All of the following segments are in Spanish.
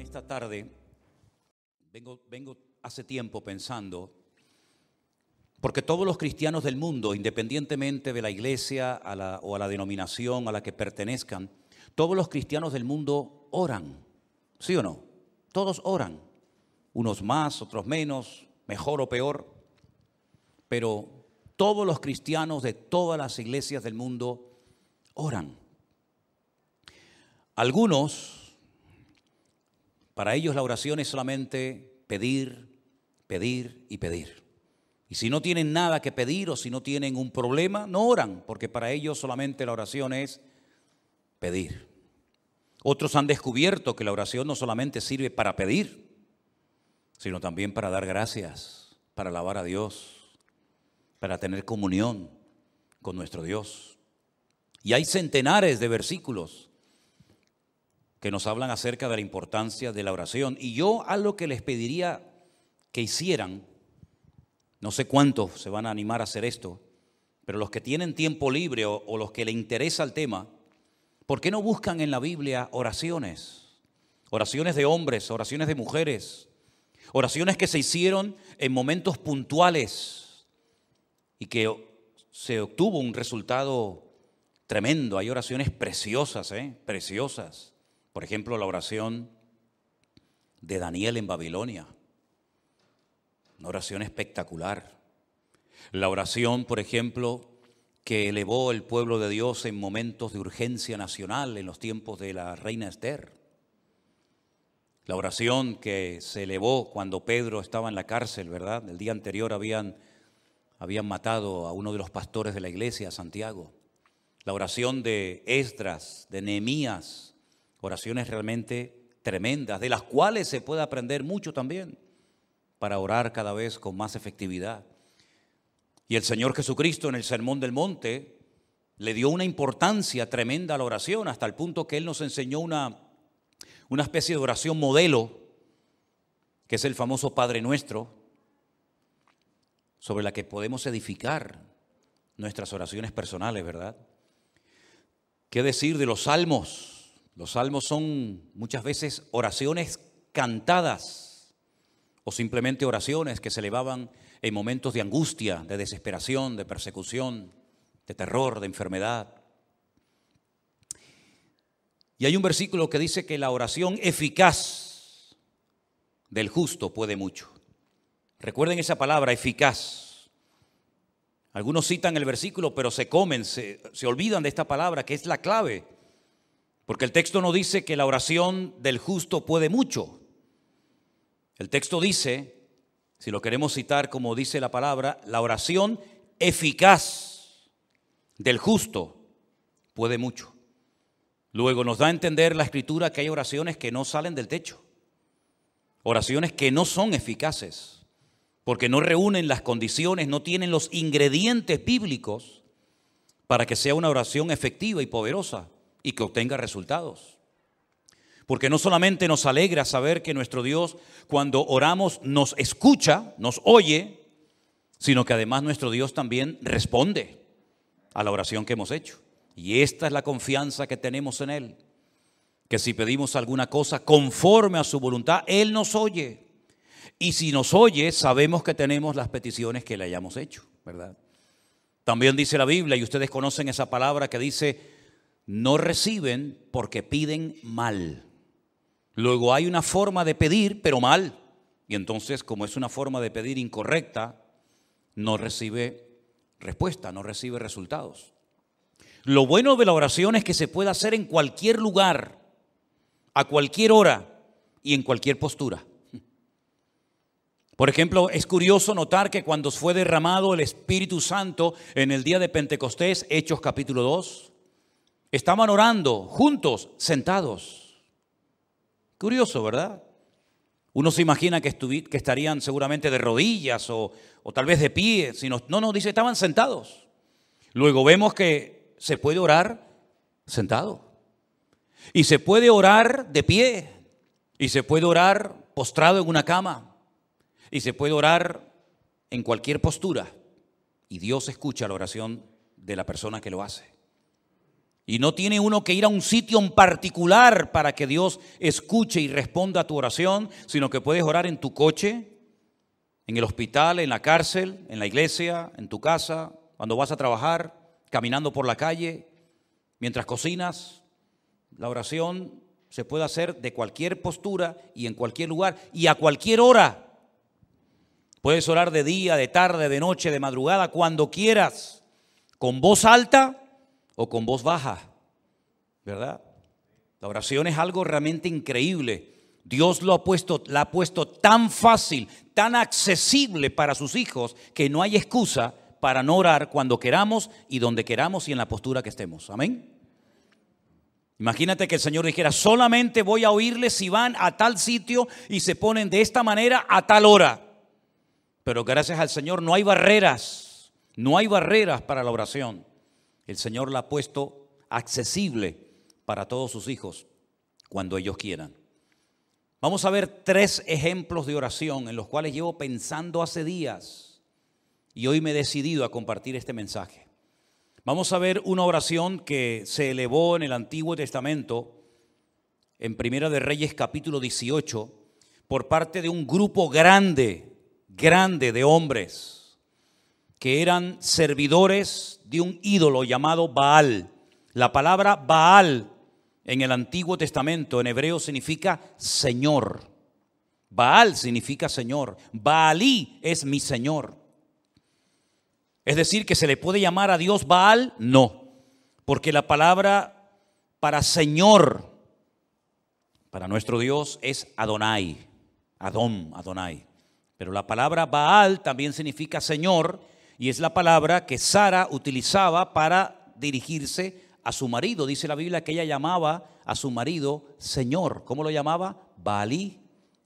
esta tarde, vengo, vengo hace tiempo pensando, porque todos los cristianos del mundo, independientemente de la iglesia a la, o a la denominación a la que pertenezcan, todos los cristianos del mundo oran, ¿sí o no? Todos oran, unos más, otros menos, mejor o peor, pero todos los cristianos de todas las iglesias del mundo oran. Algunos, para ellos la oración es solamente pedir, pedir y pedir. Y si no tienen nada que pedir o si no tienen un problema, no oran, porque para ellos solamente la oración es pedir. Otros han descubierto que la oración no solamente sirve para pedir, sino también para dar gracias, para alabar a Dios, para tener comunión con nuestro Dios. Y hay centenares de versículos que nos hablan acerca de la importancia de la oración. Y yo algo que les pediría que hicieran, no sé cuántos se van a animar a hacer esto, pero los que tienen tiempo libre o, los que le interesa el tema, ¿por qué no buscan en la Biblia oraciones? Oraciones de hombres, oraciones de mujeres, oraciones que se hicieron en momentos puntuales y que se obtuvo un resultado tremendo. Hay oraciones preciosas, ¿eh? preciosas. Por ejemplo, la oración de Daniel en Babilonia. Una oración espectacular. La oración, por ejemplo, que elevó el pueblo de Dios en momentos de urgencia nacional en los tiempos de la reina Esther. La oración que se elevó cuando Pedro estaba en la cárcel, ¿verdad? El día anterior habían, habían matado a uno de los pastores de la iglesia, Santiago. La oración de Esdras, de Nehemías, oraciones realmente tremendas, de las cuales se puede aprender mucho también para orar cada vez con más efectividad. Y el Señor Jesucristo en el Sermón del Monte le dio una importancia tremenda a la oración, hasta el punto que Él nos enseñó una, una especie de oración modelo, que es el famoso Padre Nuestro, sobre la que podemos edificar nuestras oraciones personales, ¿verdad? ¿Qué decir de los salmos? Los salmos son muchas veces oraciones cantadas o simplemente oraciones que se elevaban en momentos de angustia, de desesperación, de persecución, de terror, de enfermedad. Y hay un versículo que dice que la oración eficaz del justo puede mucho. Recuerden esa palabra, eficaz. Algunos citan el versículo, pero se comen, se, se, olvidan de esta palabra, que es la clave. Porque el texto no dice que la oración del justo puede mucho. El texto dice si lo queremos citar como dice la palabra, la oración eficaz del justo puede mucho. Luego nos da a entender la escritura que hay oraciones que no salen del techo, oraciones que no son eficaces, porque no reúnen las condiciones, no tienen los ingredientes bíblicos para que sea una oración efectiva y poderosa y que obtenga resultados. Porque no solamente nos alegra saber que nuestro Dios cuando oramos nos escucha, nos oye, sino que además nuestro Dios también responde a la oración que hemos hecho. Y esta es la confianza que tenemos en Él. Que si pedimos alguna cosa conforme a su voluntad, Él nos oye. Y si nos oye, sabemos que tenemos las peticiones que le hayamos hecho, ¿verdad? También dice la Biblia, y ustedes conocen esa palabra que dice, no reciben porque piden mal. Luego hay una forma de pedir, pero mal. Y entonces, como es una forma de pedir incorrecta, no recibe respuesta, no recibe resultados. Lo bueno de la oración es que se puede hacer en cualquier lugar, a cualquier hora y en cualquier postura. Por ejemplo, es curioso notar que cuando fue derramado el Espíritu Santo en el día de Pentecostés, Hechos capítulo 2, estaban orando juntos, sentados. Curioso, ¿verdad? Uno se imagina que, que estarían seguramente de rodillas o, o, tal vez de pie. Sino, no, no, dice, estaban sentados. Luego vemos que se puede orar sentado. Y se puede orar de pie. Y se puede orar postrado en una cama. Y se puede orar en cualquier postura. Y Dios escucha la oración de la persona que lo hace. Y no tiene uno que ir a un sitio en particular para que Dios escuche y responda a tu oración, sino que puedes orar en tu coche, en el hospital, en la cárcel, en la iglesia, en tu casa, cuando vas a trabajar, caminando por la calle, mientras cocinas. La oración se puede hacer de cualquier postura y en cualquier lugar y a cualquier hora. Puedes orar de día, de tarde, de noche, de madrugada, cuando quieras, con voz alta o con voz baja, ¿verdad? La oración es algo realmente increíble. Dios lo ha puesto, la ha puesto tan fácil, tan accesible para sus hijos que no hay excusa para no orar cuando queramos y donde queramos y en la postura que estemos. Amén. Imagínate que el Señor dijera, solamente voy a oírles si van a tal sitio y se ponen de esta manera a tal hora. Pero gracias al Señor no hay barreras, no hay barreras para la oración. El Señor la ha puesto accesible para todos sus hijos cuando ellos quieran. Vamos a ver tres ejemplos de oración en los cuales llevo pensando hace días y hoy me he decidido a compartir este mensaje. Vamos a ver una oración que se elevó en el Antiguo Testamento, en Primera de Reyes capítulo 18, por parte de un grupo grande grande de hombres que eran servidores de un ídolo llamado Baal. La palabra Baal en el Antiguo Testamento en hebreo significa Señor. Baal significa Señor. Baalí es mi Señor. Es decir, que se le puede llamar a Dios Baal, no, porque la palabra para Señor, para nuestro Dios es Adonai, Adón, Adonai. Pero la palabra Baal también significa Señor y es la palabra que Sara utilizaba para dirigirse a su marido. Dice la Biblia que ella llamaba a su marido Señor. ¿Cómo lo llamaba? Baalí,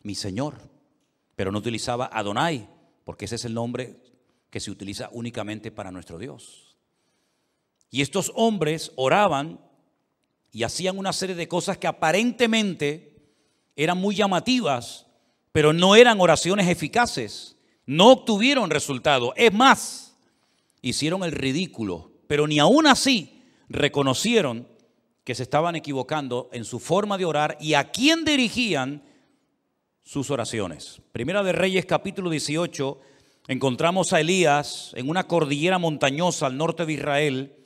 mi Señor. Pero no utilizaba Adonai, porque ese es el nombre que se utiliza únicamente para nuestro Dios. Y estos hombres oraban y hacían una serie de cosas que aparentemente eran muy llamativas pero no eran oraciones eficaces, no obtuvieron resultado. Es más, hicieron el ridículo, pero ni aún así reconocieron que se estaban equivocando en su forma de orar y a quién dirigían sus oraciones. Primera de Reyes capítulo 18, encontramos a Elías en una cordillera montañosa al norte de Israel,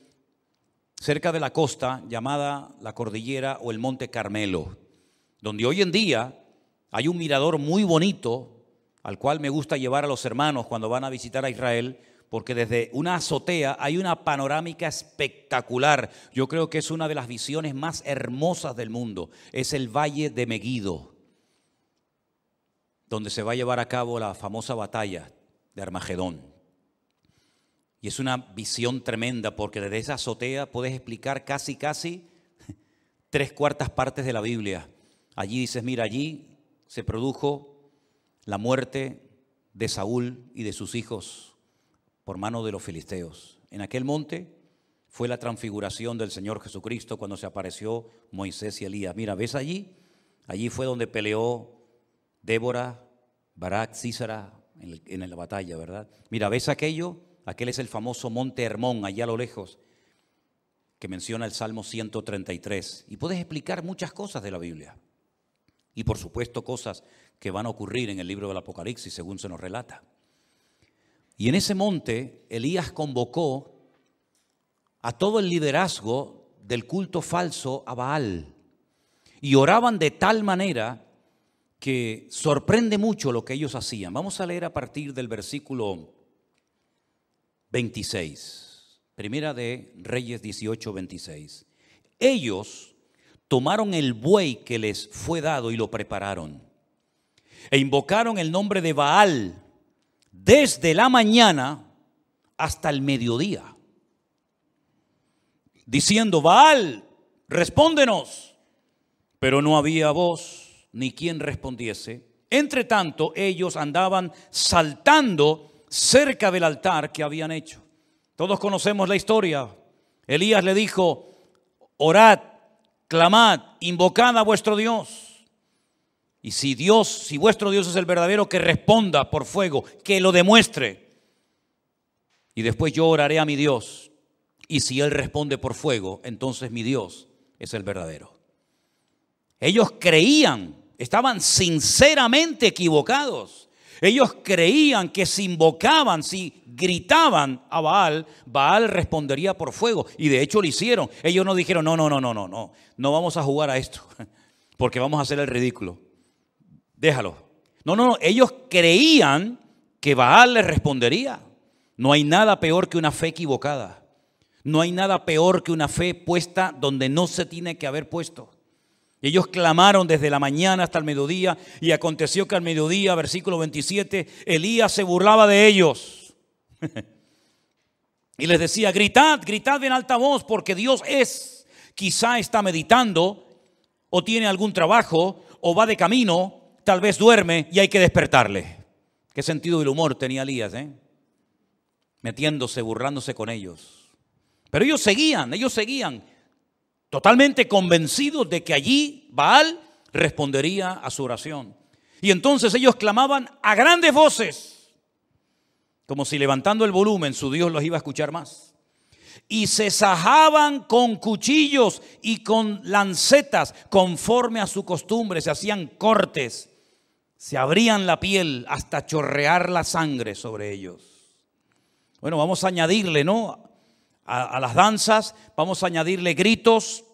cerca de la costa llamada la cordillera o el monte Carmelo, donde hoy en día hay un mirador muy bonito al cual me gusta llevar a los hermanos cuando van a visitar a Israel, porque desde una azotea hay una panorámica espectacular. Yo creo que es una de las visiones más hermosas del mundo. Es el Valle de Meguido, donde se va a llevar a cabo la famosa batalla de Armagedón. Y es una visión tremenda porque desde esa azotea puedes explicar casi, casi tres cuartas partes de la Biblia. Allí dices, mira, allí se produjo la muerte de Saúl y de sus hijos por mano de los filisteos. En aquel monte fue la transfiguración del Señor Jesucristo cuando se apareció Moisés y Elías. Mira, ¿ves allí? Allí fue donde peleó Débora, Barak, Císara en, la batalla, ¿verdad? Mira, ¿ves aquello? Aquel es el famoso monte Hermón, allá a lo lejos, que menciona el Salmo 133. Y puedes explicar muchas cosas de la Biblia. Y por supuesto cosas que van a ocurrir en el libro del Apocalipsis, según se nos relata. Y en ese monte Elías convocó a todo el liderazgo del culto falso a Baal. Y oraban de tal manera que sorprende mucho lo que ellos hacían. Vamos a leer a partir del versículo 26. Primera de Reyes 18, 26. Ellos tomaron el buey que les fue dado y lo prepararon. E invocaron el nombre de Baal desde la mañana hasta el mediodía. Diciendo, Baal, respóndenos. Pero no había voz ni quien respondiese. Entre tanto, ellos andaban saltando cerca del altar que habían hecho. Todos conocemos la historia. Elías le dijo, orad clamad, invocad a vuestro Dios. Y si Dios, si vuestro Dios es el verdadero, que responda por fuego, que lo demuestre. Y después yo oraré a mi Dios. Y si Él responde por fuego, entonces mi Dios es el verdadero. Ellos creían, estaban sinceramente equivocados. Ellos creían que si invocaban, si gritaban a Baal, Baal respondería por fuego. Y de hecho lo hicieron. Ellos no dijeron, no, no, no, no, no, no, no vamos a jugar a esto, porque vamos a hacer el ridículo. Déjalo. No, no, no, ellos creían que Baal les respondería. No hay nada peor que una fe equivocada. No hay nada peor que una fe puesta donde no se tiene que haber puesto. Ellos clamaron desde la mañana hasta el mediodía y aconteció que al mediodía, versículo 27, Elías se burlaba de ellos. y les decía, gritad, gritad en alta voz porque Dios es. Quizá está meditando o tiene algún trabajo o va de camino, tal vez duerme y hay que despertarle. ¿Qué sentido del humor tenía Elías? Eh? Metiéndose, burlándose con ellos. Pero ellos seguían, ellos seguían totalmente convencidos de que allí Baal respondería a su oración. Y entonces ellos clamaban a grandes voces, como si levantando el volumen su Dios los iba a escuchar más. Y se sajaban con cuchillos y con lancetas, conforme a su costumbre, se hacían cortes, se abrían la piel hasta chorrear la sangre sobre ellos. Bueno, vamos a añadirle, ¿no? a, las danzas, vamos a añadirle gritos,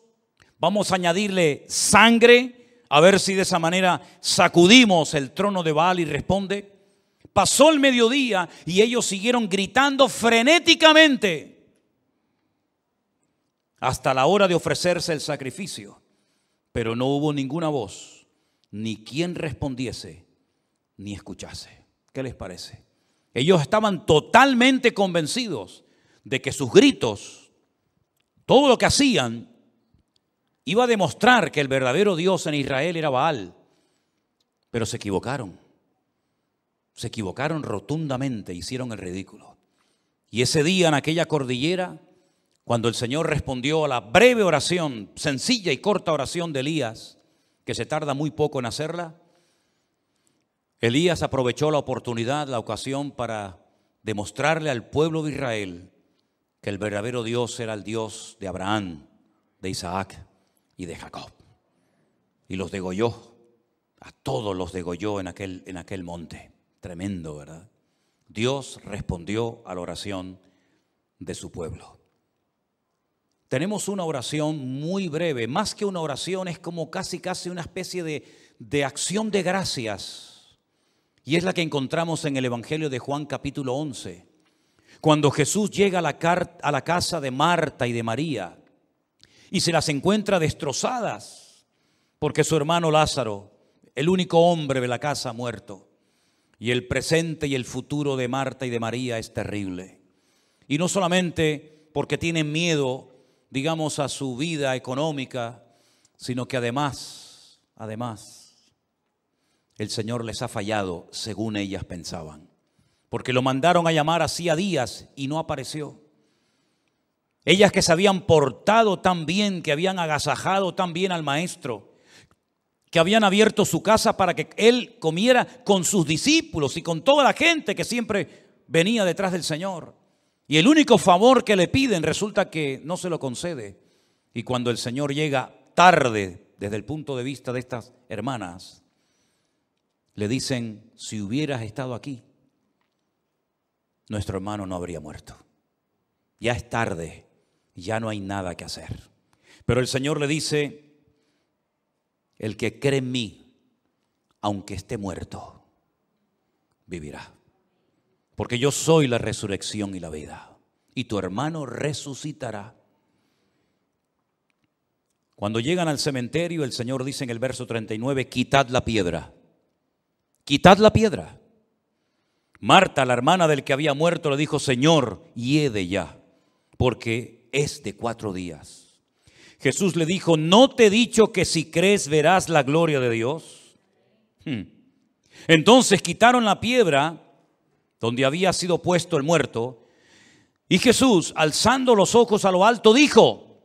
vamos a añadirle sangre, a ver si de esa manera sacudimos el trono de Baal y responde. Pasó el mediodía y ellos siguieron gritando frenéticamente hasta la hora de ofrecerse el sacrificio, pero no hubo ninguna voz, ni quien respondiese, ni escuchase. ¿Qué les parece? Ellos estaban totalmente convencidos de que sus gritos, todo lo que hacían, iba a demostrar que el verdadero Dios en Israel era Baal. Pero se equivocaron. Se equivocaron rotundamente, hicieron el ridículo. Y ese día en aquella cordillera, cuando el Señor respondió a la breve oración, sencilla y corta oración de Elías, que se tarda muy poco en hacerla, Elías aprovechó la oportunidad, la ocasión para demostrarle al pueblo de Israel que el verdadero Dios era el Dios de Abraham, de Isaac y de Jacob. Y los degolló, a todos los degolló en aquel, en aquel monte. Tremendo, ¿verdad? Dios respondió a la oración de su pueblo. Tenemos una oración muy breve, más que una oración, es como casi, casi una especie de, de acción de gracias. Y es la que encontramos en el Evangelio de Juan capítulo 11 cuando Jesús llega a la, a la casa de Marta y de María y se las encuentra destrozadas porque su hermano Lázaro, el único hombre de la casa, ha muerto. Y el presente y el futuro de Marta y de María es terrible. Y no solamente porque tienen miedo, digamos, a su vida económica, sino que además, además, el Señor les ha fallado según ellas pensaban porque lo mandaron a llamar hacía días y no apareció. Ellas que se habían portado tan bien, que habían agasajado tan bien al maestro, que habían abierto su casa para que él comiera con sus discípulos y con toda la gente que siempre venía detrás del Señor. Y el único favor que le piden resulta que no se lo concede. Y cuando el Señor llega tarde desde el punto de vista de estas hermanas, le dicen, si hubieras estado aquí, nuestro hermano no habría muerto. Ya es tarde, ya no hay nada que hacer. Pero el Señor le dice, el que cree en mí, aunque esté muerto, vivirá. Porque yo soy la resurrección y la vida. Y tu hermano resucitará. Cuando llegan al cementerio, el Señor dice en el verso 39, quitad la piedra. Quitad la piedra. Marta, la hermana del que había muerto, le dijo, Señor, hiede ya, porque es de cuatro días. Jesús le dijo, ¿no te he dicho que si crees verás la gloria de Dios? Hmm. Entonces quitaron la piedra donde había sido puesto el muerto, y Jesús, alzando los ojos a lo alto, dijo,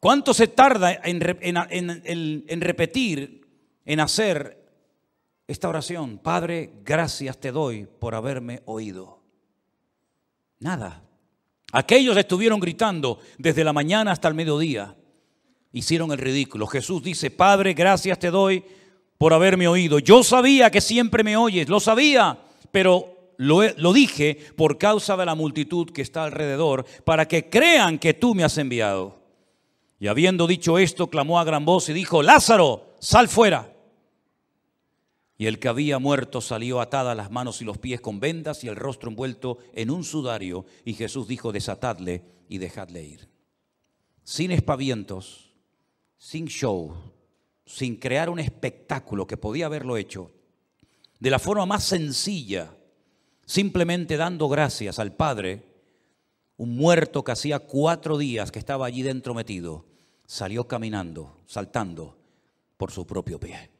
¿cuánto se tarda en, en repetir, en hacer esta oración, Padre, gracias te doy por haberme oído. Nada. Aquellos estuvieron gritando desde la mañana hasta el mediodía. Hicieron el ridículo. Jesús dice, Padre, gracias te doy por haberme oído. Yo sabía que siempre me oyes, lo sabía, pero lo, dije por causa de la multitud que está alrededor, para que crean que tú me has enviado. Y habiendo dicho esto, clamó a gran voz y dijo, Lázaro, sal fuera. Y el que había muerto salió atada las manos y los pies con vendas y el rostro envuelto en un sudario. Y Jesús dijo, desatadle y dejadle ir. Sin espavientos, sin show, sin crear un espectáculo que podía haberlo hecho, de la forma más sencilla, simplemente dando gracias al Padre, un muerto que hacía cuatro días que estaba allí dentro metido, salió caminando, saltando por su propio pie.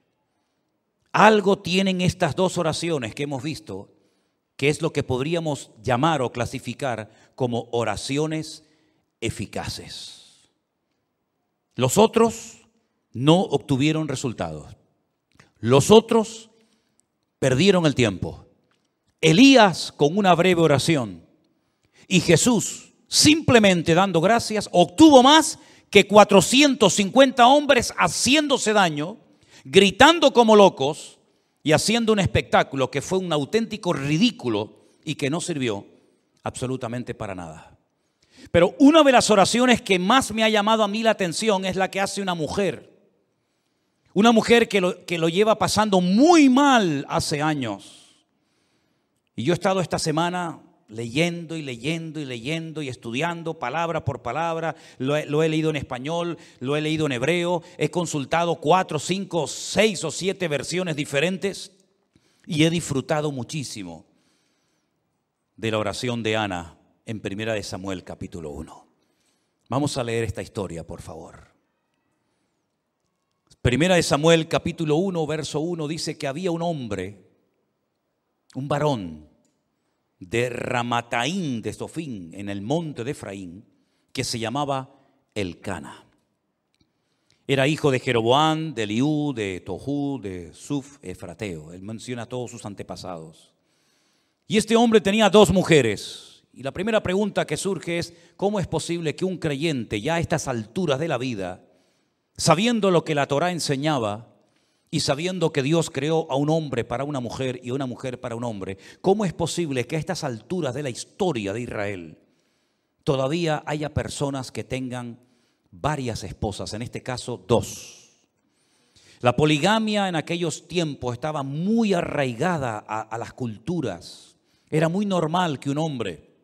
Algo tienen estas dos oraciones que hemos visto, que es lo que podríamos llamar o clasificar como oraciones eficaces. Los otros no obtuvieron resultados. Los otros perdieron el tiempo. Elías con una breve oración y Jesús simplemente dando gracias obtuvo más que 450 hombres haciéndose daño gritando como locos y haciendo un espectáculo que fue un auténtico ridículo y que no sirvió absolutamente para nada. Pero una de las oraciones que más me ha llamado a mí la atención es la que hace una mujer. Una mujer que lo, que lo lleva pasando muy mal hace años. Y yo he estado esta semana leyendo y leyendo y leyendo y estudiando palabra por palabra. Lo he, leído en español, lo he leído en hebreo, he consultado cuatro, cinco, seis o siete versiones diferentes y he disfrutado muchísimo de la oración de Ana en Primera de Samuel capítulo 1. Vamos a leer esta historia, por favor. Primera de Samuel capítulo 1, verso 1 dice que había un hombre, un varón, de Ramataín de Sofín, en el monte de Efraín, que se llamaba Elcana. Era hijo de Jeroboán, de Liú, de Tohu, de Suf, Efrateo. Él menciona a todos sus antepasados. Y este hombre tenía dos mujeres. Y la primera pregunta que surge es, ¿cómo es posible que un creyente ya a estas alturas de la vida, sabiendo lo que la Torah enseñaba, y sabiendo que Dios creó a un hombre para una mujer y a una mujer para un hombre, ¿cómo es posible que a estas alturas de la historia de Israel todavía haya personas que tengan varias esposas, en este caso dos? La poligamia en aquellos tiempos estaba muy arraigada a, a las culturas. Era muy normal que un hombre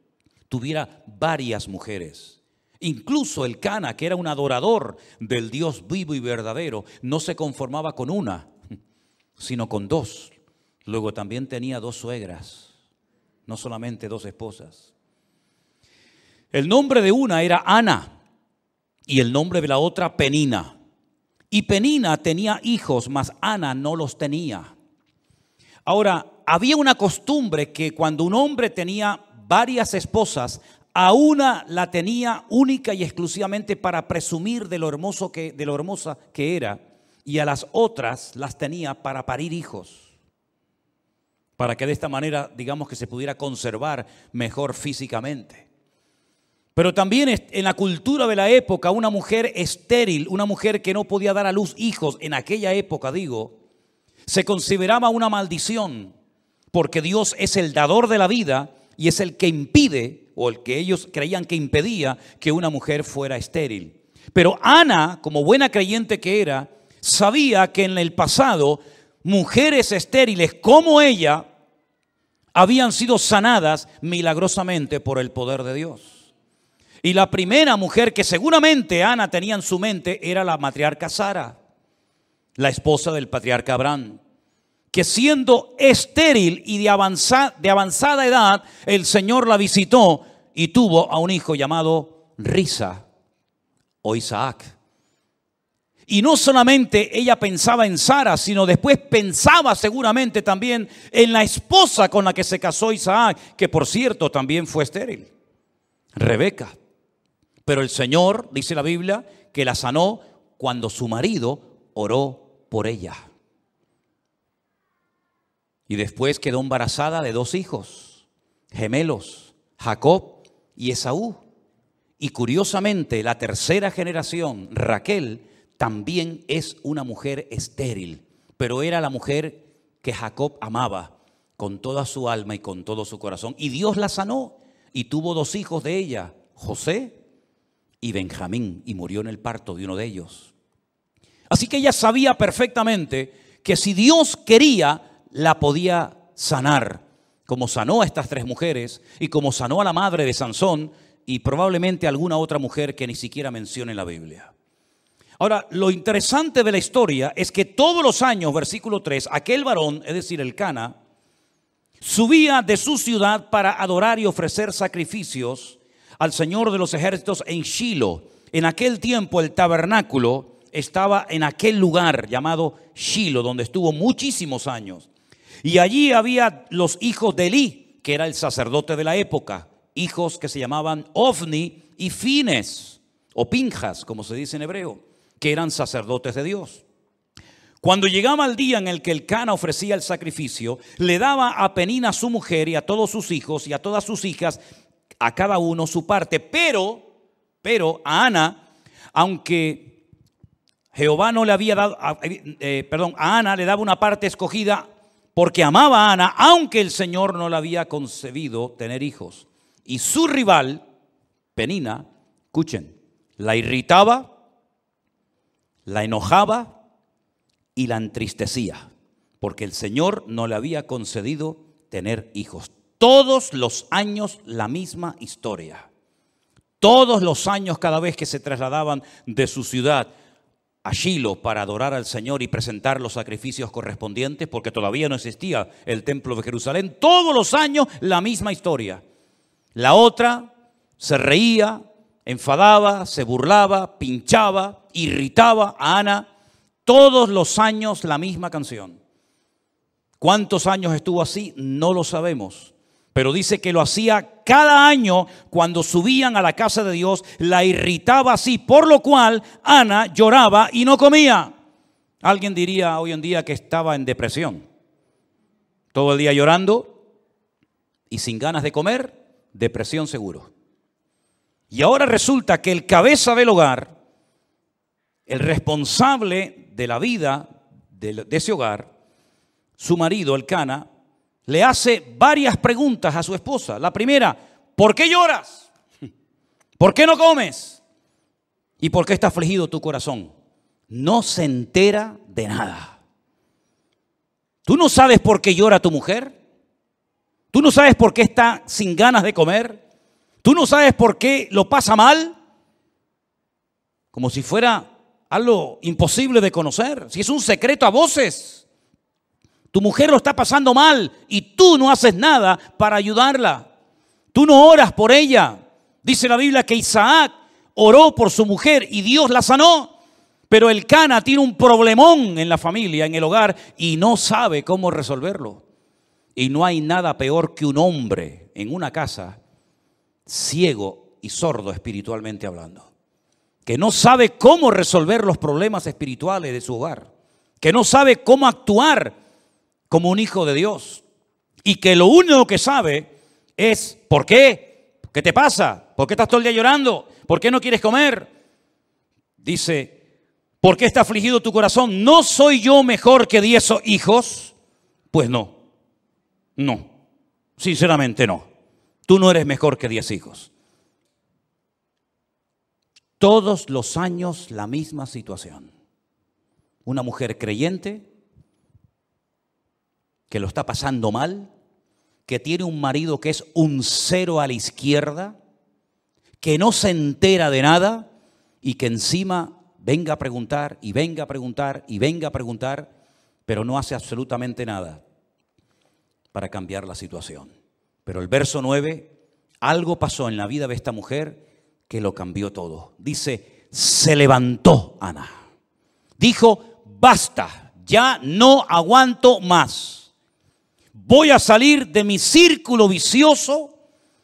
tuviera varias mujeres. Incluso el Cana, que era un adorador del Dios vivo y verdadero, no se conformaba con una, sino con dos. Luego también tenía dos suegras, no solamente dos esposas. El nombre de una era Ana y el nombre de la otra Penina. Y Penina tenía hijos, mas Ana no los tenía. Ahora, había una costumbre que cuando un hombre tenía varias esposas, a una la tenía única y exclusivamente para presumir de lo, hermoso que, de lo hermosa que era, y a las otras las tenía para parir hijos, para que de esta manera, digamos que se pudiera conservar mejor físicamente. Pero también en la cultura de la época, una mujer estéril, una mujer que no podía dar a luz hijos, en aquella época digo, se consideraba una maldición, porque Dios es el dador de la vida y es el que impide o el que ellos creían que impedía que una mujer fuera estéril. Pero Ana, como buena creyente que era, sabía que en el pasado mujeres estériles como ella habían sido sanadas milagrosamente por el poder de Dios. Y la primera mujer que seguramente Ana tenía en su mente era la matriarca Sara, la esposa del patriarca Abraham que siendo estéril y de avanzada, de avanzada edad, el Señor la visitó y tuvo a un hijo llamado Risa o Isaac. Y no solamente ella pensaba en Sara, sino después pensaba seguramente también en la esposa con la que se casó Isaac, que por cierto también fue estéril, Rebeca. Pero el Señor, dice la Biblia, que la sanó cuando su marido oró por ella. Y después quedó embarazada de dos hijos, gemelos, Jacob y Esaú. Y curiosamente, la tercera generación, Raquel, también es una mujer estéril, pero era la mujer que Jacob amaba con toda su alma y con todo su corazón. Y Dios la sanó y tuvo dos hijos de ella, José y Benjamín, y murió en el parto de uno de ellos. Así que ella sabía perfectamente que si Dios quería, la podía sanar, como sanó a estas tres mujeres y como sanó a la madre de Sansón y probablemente alguna otra mujer que ni siquiera menciona en la Biblia. Ahora, lo interesante de la historia es que todos los años, versículo 3, aquel varón, es decir, el Cana, subía de su ciudad para adorar y ofrecer sacrificios al Señor de los ejércitos en Shiloh. En aquel tiempo el tabernáculo estaba en aquel lugar llamado Shiloh, donde estuvo muchísimos años. Y allí había los hijos de Eli, que era el sacerdote de la época hijos que se llamaban Ofni y Fines, o Pinjas, como se dice en hebreo, que eran sacerdotes de Dios. Cuando llegaba el día en el que el Cana ofrecía el sacrificio, le daba a Penina su mujer y a todos sus hijos y a todas sus hijas, a cada uno su parte. Pero, pero a Ana, aunque Jehová no le había dado, eh, perdón, a Ana le daba una parte escogida porque amaba a Ana, aunque el Señor no le había concebido tener hijos. Y su rival, Penina, escuchen, la irritaba, la enojaba y la entristecía, porque el Señor no le había concedido tener hijos. Todos los años la misma historia. Todos los años cada vez que se trasladaban de su ciudad a Shiloh para adorar al Señor y presentar los sacrificios correspondientes, porque todavía no existía el templo de Jerusalén, todos los años la misma historia. La otra se reía, enfadaba, se burlaba, pinchaba, irritaba a Ana. Todos los años la misma canción. ¿Cuántos años estuvo así? No lo sabemos. Pero dice que lo hacía cada año cuando subían a la casa de Dios, la irritaba así, por lo cual Ana lloraba y no comía. Alguien diría hoy en día que estaba en depresión. Todo el día llorando y sin ganas de comer depresión seguro. Y ahora resulta que el cabeza del hogar, el responsable de la vida de, ese hogar, su marido, el Cana, le hace varias preguntas a su esposa. La primera, ¿por qué lloras? ¿Por qué no comes? ¿Y por qué está afligido tu corazón? No se entera de nada. ¿Tú no sabes por qué llora tu mujer? ¿Tú no sabes por qué está sin ganas de comer? ¿Tú no sabes por qué lo pasa mal? Como si fuera algo imposible de conocer, si es un secreto a voces. Tu mujer lo está pasando mal y tú no haces nada para ayudarla. Tú no oras por ella. Dice la Biblia que Isaac oró por su mujer y Dios la sanó. Pero el Cana tiene un problemón en la familia, en el hogar, y no sabe cómo resolverlo. Y no hay nada peor que un hombre en una casa ciego y sordo espiritualmente hablando, que no sabe cómo resolver los problemas espirituales de su hogar, que no sabe cómo actuar como un hijo de Dios y que lo único que sabe es, ¿por qué? ¿Qué te pasa? ¿Por qué estás todo el día llorando? ¿Por qué no quieres comer? Dice, ¿por qué está afligido tu corazón? ¿No soy yo mejor que diez hijos? Pues no. No, sinceramente no. Tú no eres mejor que diez hijos. Todos los años la misma situación. Una mujer creyente que lo está pasando mal, que tiene un marido que es un cero a la izquierda, que no se entera de nada y que encima venga a preguntar y venga a preguntar y venga a preguntar, pero no hace absolutamente nada para cambiar la situación. Pero el verso 9, algo pasó en la vida de esta mujer que lo cambió todo. Dice, se levantó Ana. Dijo, basta, ya no aguanto más. Voy a salir de mi círculo vicioso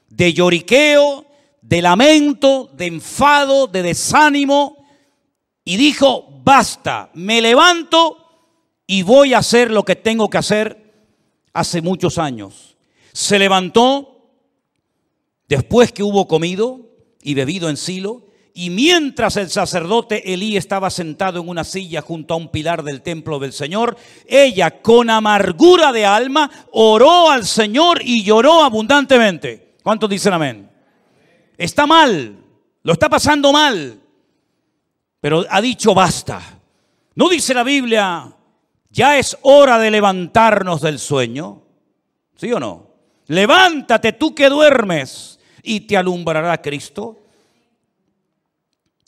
de lloriqueo, de lamento, de enfado, de desánimo. Y dijo, basta, me levanto y voy a hacer lo que tengo que hacer hace muchos años. Se levantó Después que hubo comido y bebido en Silo, y mientras el sacerdote Elí estaba sentado en una silla junto a un pilar del templo del Señor, ella con amargura de alma oró al Señor y lloró abundantemente. ¿Cuántos dicen amén? Está mal, lo está pasando mal, pero ha dicho basta. ¿No dice la Biblia, ya es hora de levantarnos del sueño? ¿Sí o no? Levántate tú que duermes y te alumbrará Cristo.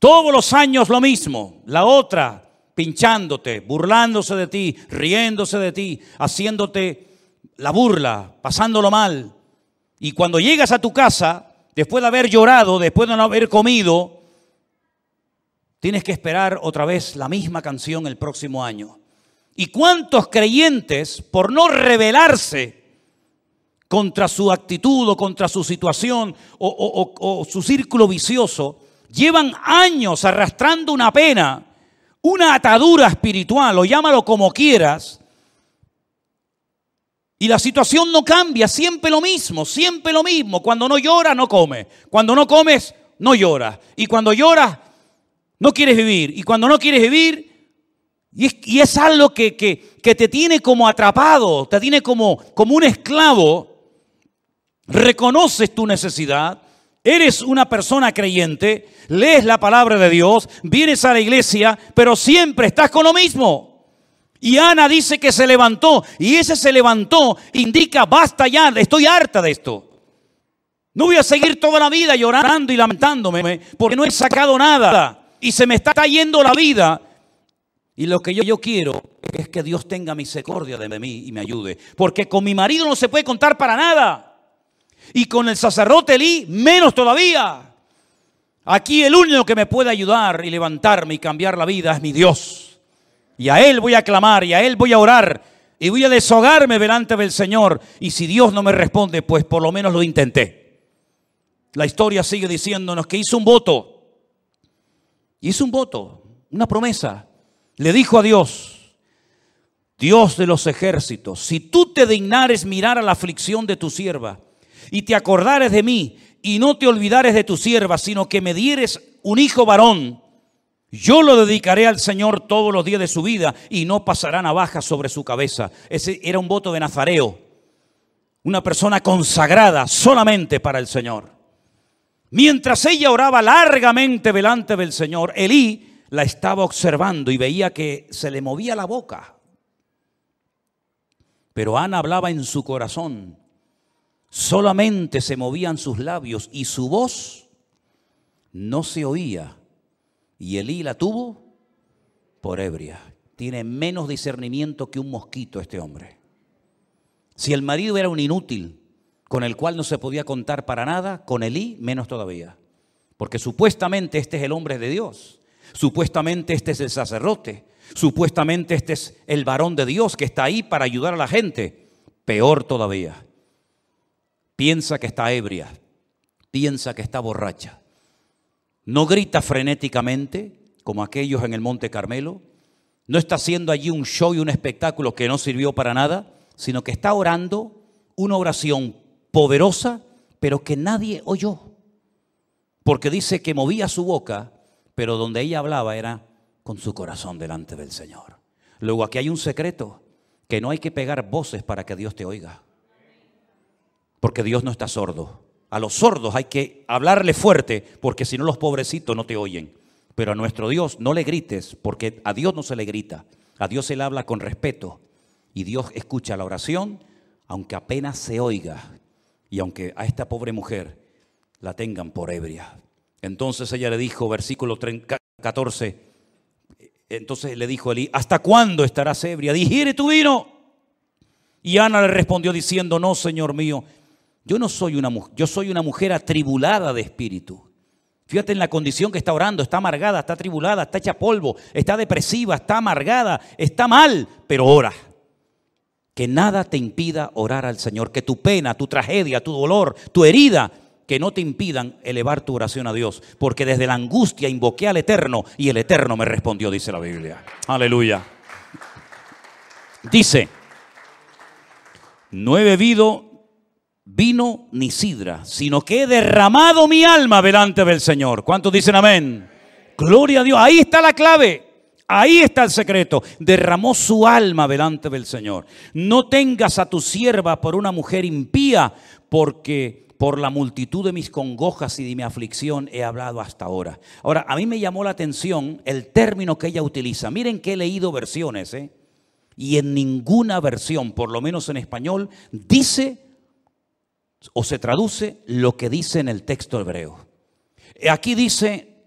Todos los años lo mismo. La otra pinchándote, burlándose de ti, riéndose de ti, haciéndote la burla, pasándolo mal. Y cuando llegas a tu casa, después de haber llorado, después de no haber comido, tienes que esperar otra vez la misma canción el próximo año. ¿Y cuántos creyentes, por no rebelarse contra su actitud o contra su situación o, o su círculo vicioso, llevan años arrastrando una pena, una atadura espiritual, o llámalo como quieras, y la situación no cambia, siempre lo mismo, siempre lo mismo. Cuando no llora, no come. Cuando no comes, no lloras. Y cuando lloras, no quieres vivir. Y cuando no quieres vivir, y es, algo que, que, te tiene como atrapado, te tiene como, como un esclavo, reconoces tu necesidad, Eres una persona creyente, lees la palabra de Dios, vienes a la iglesia, pero siempre estás con lo mismo. Y Ana dice que se levantó, y ese se levantó indica, basta ya, estoy harta de esto. No voy a seguir toda la vida llorando y lamentándome porque no he sacado nada y se me está yendo la vida. Y lo que yo, yo quiero es que Dios tenga misericordia de mí y me ayude. Porque con mi marido no se puede contar para nada. Y con el sacerdote Elí, menos todavía. Aquí el único que me puede ayudar y levantarme y cambiar la vida es mi Dios. Y a Él voy a clamar y a Él voy a orar y voy a deshogarme delante del Señor. Y si Dios no me responde, pues por lo menos lo intenté. La historia sigue diciéndonos que hizo un voto. Hizo un voto, una promesa. Le dijo a Dios, Dios de los ejércitos, si tú te dignares mirar a la aflicción de tu sierva y te acordares de mí y no te olvidares de tu sierva, sino que me dieres un hijo varón, yo lo dedicaré al Señor todos los días de su vida y no pasará navaja sobre su cabeza. Ese era un voto de Nazareo, una persona consagrada solamente para el Señor. Mientras ella oraba largamente delante del Señor, Elí la estaba observando y veía que se le movía la boca. Pero Ana hablaba en su corazón solamente se movían sus labios y su voz no se oía. Y Elí la tuvo por ebria. Tiene menos discernimiento que un mosquito este hombre. Si el marido era un inútil, con el cual no se podía contar para nada, con Elí menos todavía. Porque supuestamente este es el hombre de Dios. Supuestamente este es el sacerdote. Supuestamente este es el varón de Dios que está ahí para ayudar a la gente. Peor todavía piensa que está ebria, piensa que está borracha. No grita frenéticamente como aquellos en el Monte Carmelo, no está haciendo allí un show y un espectáculo que no sirvió para nada, sino que está orando una oración poderosa, pero que nadie oyó. Porque dice que movía su boca, pero donde ella hablaba era con su corazón delante del Señor. Luego aquí hay un secreto, que no hay que pegar voces para que Dios te oiga. Porque Dios no está sordo. A los sordos hay que hablarle fuerte porque si no los pobrecitos no te oyen. Pero a nuestro Dios no le grites porque a Dios no se le grita. A Dios se le habla con respeto. Y Dios escucha la oración aunque apenas se oiga. Y aunque a esta pobre mujer la tengan por ebria. Entonces ella le dijo, versículo 14, entonces le dijo Elí, ¿hasta cuándo estarás ebria? Digiere tu vino. Y Ana le respondió diciendo, no, Señor mío, yo no soy una mujer, yo soy una mujer atribulada de espíritu. Fíjate en la condición que está orando, está amargada, está atribulada, está hecha polvo, está depresiva, está amargada, está mal, pero ora. Que nada te impida orar al Señor, que tu pena, tu tragedia, tu dolor, tu herida, que no te impidan elevar tu oración a Dios, porque desde la angustia invoqué al Eterno y el Eterno me respondió, dice la Biblia. Aleluya. Dice, no he bebido vino ni sidra, sino que he derramado mi alma delante del Señor. ¿Cuántos dicen amén? Gloria a Dios. Ahí está la clave. Ahí está el secreto. Derramó su alma delante del Señor. No tengas a tu sierva por una mujer impía, porque por la multitud de mis congojas y de mi aflicción he hablado hasta ahora. Ahora, a mí me llamó la atención el término que ella utiliza. Miren que he leído versiones, ¿eh? Y en ninguna versión, por lo menos en español, dice o se traduce lo que dice en el texto hebreo. Aquí dice,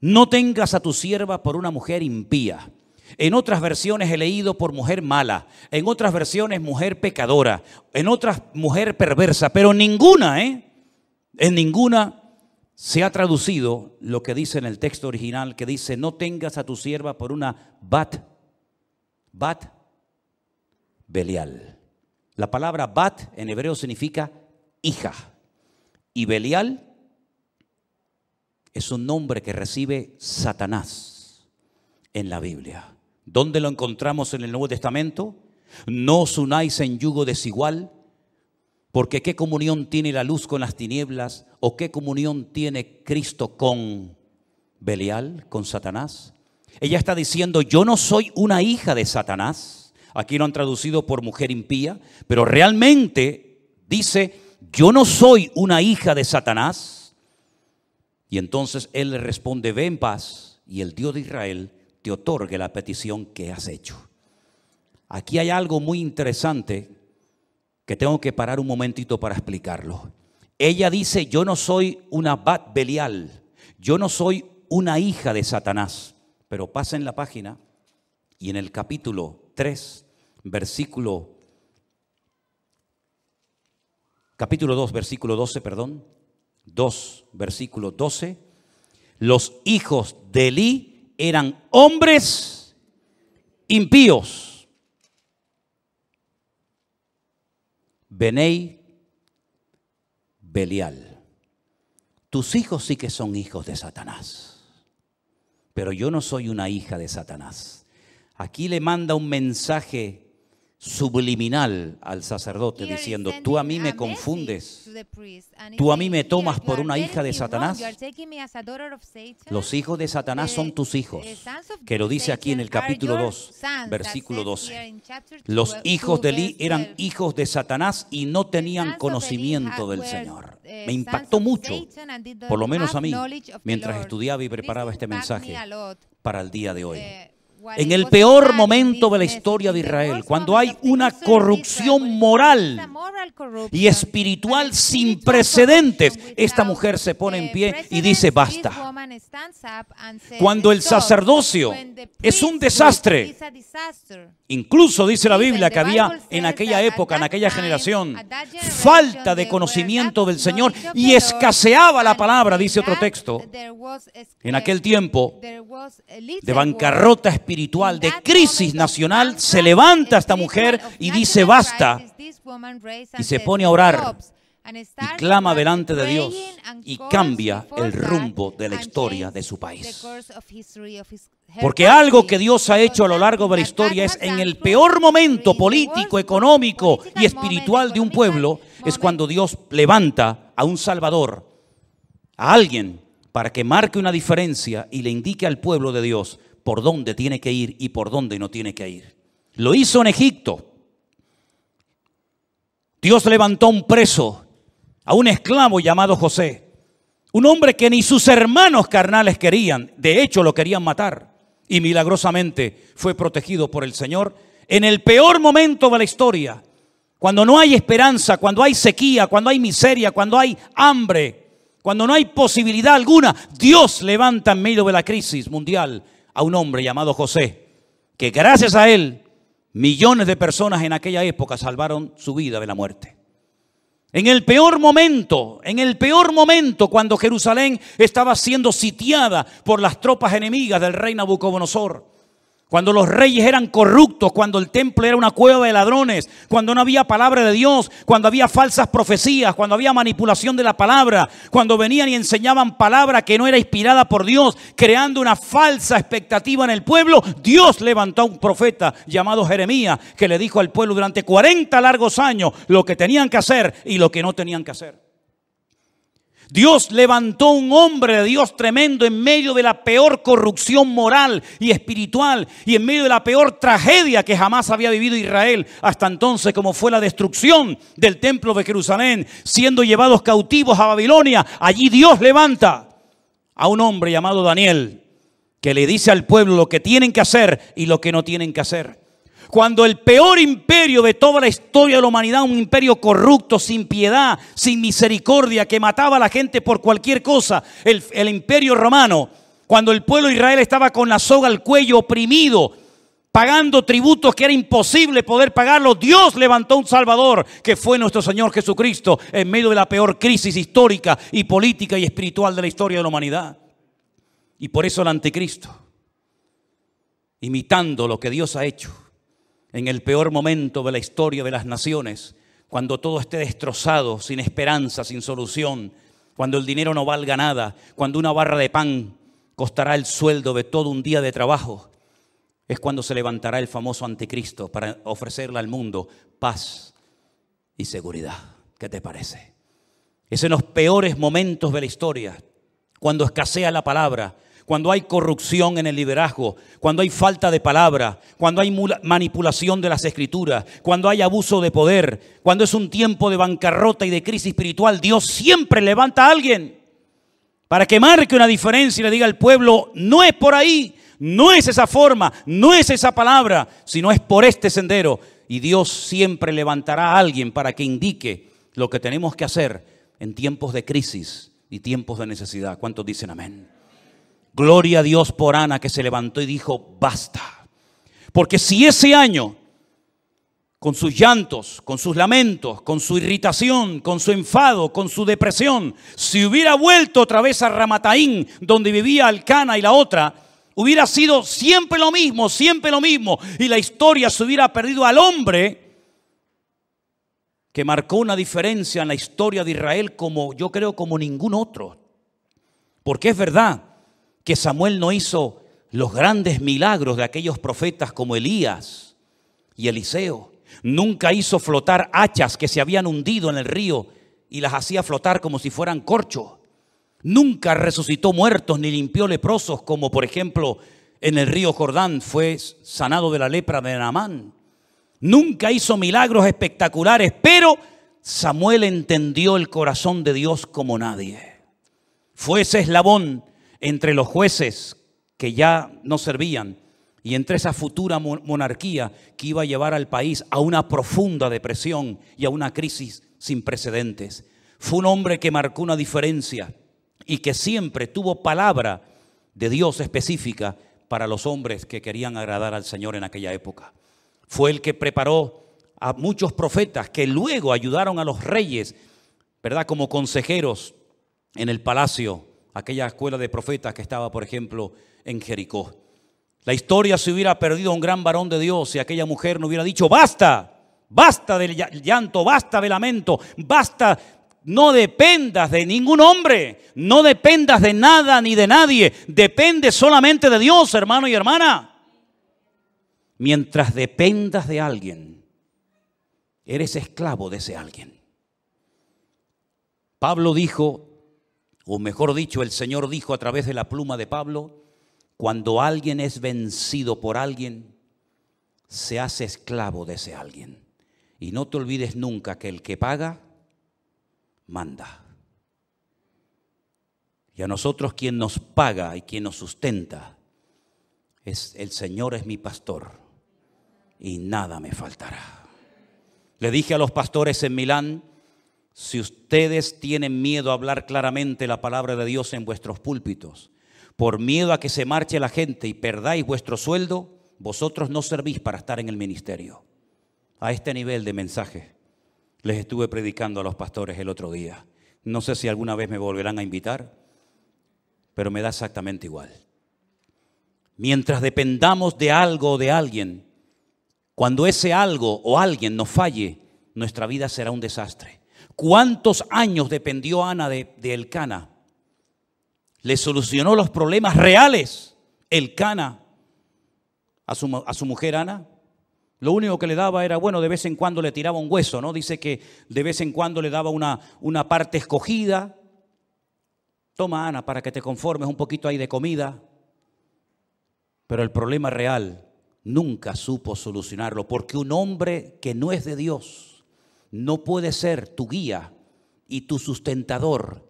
no tengas a tu sierva por una mujer impía. En otras versiones he leído por mujer mala, en otras versiones mujer pecadora, en otras mujer perversa, pero ninguna, ¿eh? En ninguna se ha traducido lo que dice en el texto original, que dice, no tengas a tu sierva por una bat, bat, Belial. La palabra bat en hebreo significa hija. Y Belial es un nombre que recibe Satanás en la Biblia. ¿Dónde lo encontramos en el Nuevo Testamento? No os unáis en yugo desigual, porque ¿qué comunión tiene la luz con las tinieblas? ¿O qué comunión tiene Cristo con Belial, con Satanás? Ella está diciendo, yo no soy una hija de Satanás. Aquí lo han traducido por mujer impía, pero realmente dice, yo no soy una hija de Satanás. Y entonces él le responde, ve en paz y el Dios de Israel te otorgue la petición que has hecho. Aquí hay algo muy interesante que tengo que parar un momentito para explicarlo. Ella dice, yo no soy una Bat Belial, yo no soy una hija de Satanás. Pero pasa en la página y en el capítulo 3, versículo capítulo 2, versículo 12, perdón, 2, versículo 12, los hijos de Eli eran hombres impíos. Benei Belial. Tus hijos sí que son hijos de Satanás, pero yo no soy una hija de Satanás. Aquí le manda un mensaje subliminal al sacerdote diciendo, tú a mí me confundes, tú a mí me tomas por una hija de Satanás. Los hijos de Satanás son tus hijos, que lo dice aquí en el capítulo 2, versículo 12. Los hijos de Eli eran hijos de Satanás y no tenían conocimiento del Señor. Me impactó mucho, por lo menos a mí, mientras estudiaba y preparaba este mensaje para el día de hoy en el peor momento de la historia de Israel, cuando hay una corrupción moral y espiritual sin precedentes, esta mujer se pone en pie y dice basta. Cuando el sacerdocio es un desastre, incluso dice la Biblia que había en aquella época, en aquella generación, falta de conocimiento del Señor y escaseaba la palabra, dice otro texto. En aquel tiempo de bancarrota espiritual, de crisis nacional, se levanta esta mujer y dice basta. Y se pone a orar y clama delante de Dios y cambia el rumbo de la historia de su país. Porque algo que Dios ha hecho a lo largo de la historia es en el peor momento político, económico y espiritual de un pueblo, es cuando Dios levanta a un Salvador, a alguien, para que marque una diferencia y le indique al pueblo de Dios por dónde tiene que ir y por dónde no tiene que ir. Lo hizo en Egipto. Dios levantó un preso, a un esclavo llamado José, un hombre que ni sus hermanos carnales querían, de hecho lo querían matar, y milagrosamente fue protegido por el Señor en el peor momento de la historia, cuando no hay esperanza, cuando hay sequía, cuando hay miseria, cuando hay hambre, cuando no hay posibilidad alguna, Dios levanta en medio de la crisis mundial a un hombre llamado José, que gracias a él millones de personas en aquella época salvaron su vida de la muerte. En el peor momento, en el peor momento cuando Jerusalén estaba siendo sitiada por las tropas enemigas del rey Nabucodonosor, cuando los reyes eran corruptos, cuando el templo era una cueva de ladrones, cuando no había palabra de Dios, cuando había falsas profecías, cuando había manipulación de la palabra, cuando venían y enseñaban palabra que no era inspirada por Dios, creando una falsa expectativa en el pueblo, Dios levantó a un profeta llamado Jeremías que le dijo al pueblo durante 40 largos años lo que tenían que hacer y lo que no tenían que hacer. Dios levantó un hombre de Dios tremendo en medio de la peor corrupción moral y espiritual y en medio de la peor tragedia que jamás había vivido Israel hasta entonces, como fue la destrucción del templo de Jerusalén, siendo llevados cautivos a Babilonia. Allí Dios levanta a un hombre llamado Daniel que le dice al pueblo lo que tienen que hacer y lo que no tienen que hacer cuando el peor imperio de toda la historia de la humanidad, un imperio corrupto, sin piedad, sin misericordia, que mataba a la gente por cualquier cosa, el, imperio romano, cuando el pueblo de Israel estaba con la soga al cuello, oprimido, pagando tributos que era imposible poder pagarlo, Dios levantó un Salvador que fue nuestro Señor Jesucristo en medio de la peor crisis histórica y política y espiritual de la historia de la humanidad. Y por eso el anticristo, imitando lo que Dios ha hecho, en el peor momento de la historia de las naciones, cuando todo esté destrozado, sin esperanza, sin solución, cuando el dinero no valga nada, cuando una barra de pan costará el sueldo de todo un día de trabajo, es cuando se levantará el famoso anticristo para ofrecerle al mundo paz y seguridad. ¿Qué te parece? Es en los peores momentos de la historia, cuando escasea la palabra, cuando hay corrupción en el liderazgo, cuando hay falta de palabra, cuando hay manipulación de las escrituras, cuando hay abuso de poder, cuando es un tiempo de bancarrota y de crisis espiritual, Dios siempre levanta a alguien para que marque una diferencia y le diga al pueblo, no es por ahí, no es esa forma, no es esa palabra, sino es por este sendero. Y Dios siempre levantará a alguien para que indique lo que tenemos que hacer en tiempos de crisis y tiempos de necesidad. ¿Cuántos dicen amén? Gloria a Dios por Ana que se levantó y dijo, basta. Porque si ese año, con sus llantos, con sus lamentos, con su irritación, con su enfado, con su depresión, si hubiera vuelto otra vez a Ramataín, donde vivía Alcana y la otra, hubiera sido siempre lo mismo, siempre lo mismo, y la historia se hubiera perdido al hombre que marcó una diferencia en la historia de Israel como yo creo como ningún otro. Porque es verdad, que Samuel no hizo los grandes milagros de aquellos profetas como Elías y Eliseo. Nunca hizo flotar hachas que se habían hundido en el río y las hacía flotar como si fueran corcho. Nunca resucitó muertos ni limpió leprosos como por ejemplo en el río Jordán fue sanado de la lepra de Naamán. Nunca hizo milagros espectaculares, pero Samuel entendió el corazón de Dios como nadie. Fue ese eslabón entre los jueces que ya no servían y entre esa futura monarquía que iba a llevar al país a una profunda depresión y a una crisis sin precedentes. Fue un hombre que marcó una diferencia y que siempre tuvo palabra de Dios específica para los hombres que querían agradar al Señor en aquella época. Fue el que preparó a muchos profetas que luego ayudaron a los reyes, ¿verdad? Como consejeros en el palacio aquella escuela de profetas que estaba, por ejemplo, en Jericó. La historia se hubiera perdido un gran varón de Dios si aquella mujer no hubiera dicho, basta, basta del llanto, basta de lamento, basta, no dependas de ningún hombre, no dependas de nada ni de nadie, depende solamente de Dios, hermano y hermana. Mientras dependas de alguien, eres esclavo de ese alguien. Pablo dijo, o mejor dicho, el Señor dijo a través de la pluma de Pablo, cuando alguien es vencido por alguien, se hace esclavo de ese alguien. Y no te olvides nunca que el que paga, manda. Y a nosotros quien nos paga y quien nos sustenta es el Señor es mi pastor y nada me faltará. Le dije a los pastores en Milán, si ustedes tienen miedo a hablar claramente la palabra de Dios en vuestros púlpitos, por miedo a que se marche la gente y perdáis vuestro sueldo, vosotros no servís para estar en el ministerio. A este nivel de mensaje les estuve predicando a los pastores el otro día. No sé si alguna vez me volverán a invitar, pero me da exactamente igual. mientras dependamos de algo o de alguien, cuando ese algo o alguien nos falle, nuestra vida será un desastre. ¿Cuántos años dependió Ana de, de Elcana? Le solucionó los problemas reales Elcana a su, a su mujer Ana. Lo único que le daba era, bueno, de vez en cuando le tiraba un hueso, ¿no? Dice que de vez en cuando le daba una, una parte escogida. Toma, Ana, para que te conformes un poquito ahí de comida. Pero el problema real nunca supo solucionarlo, porque un hombre que no es de Dios no puede ser tu guía y tu sustentador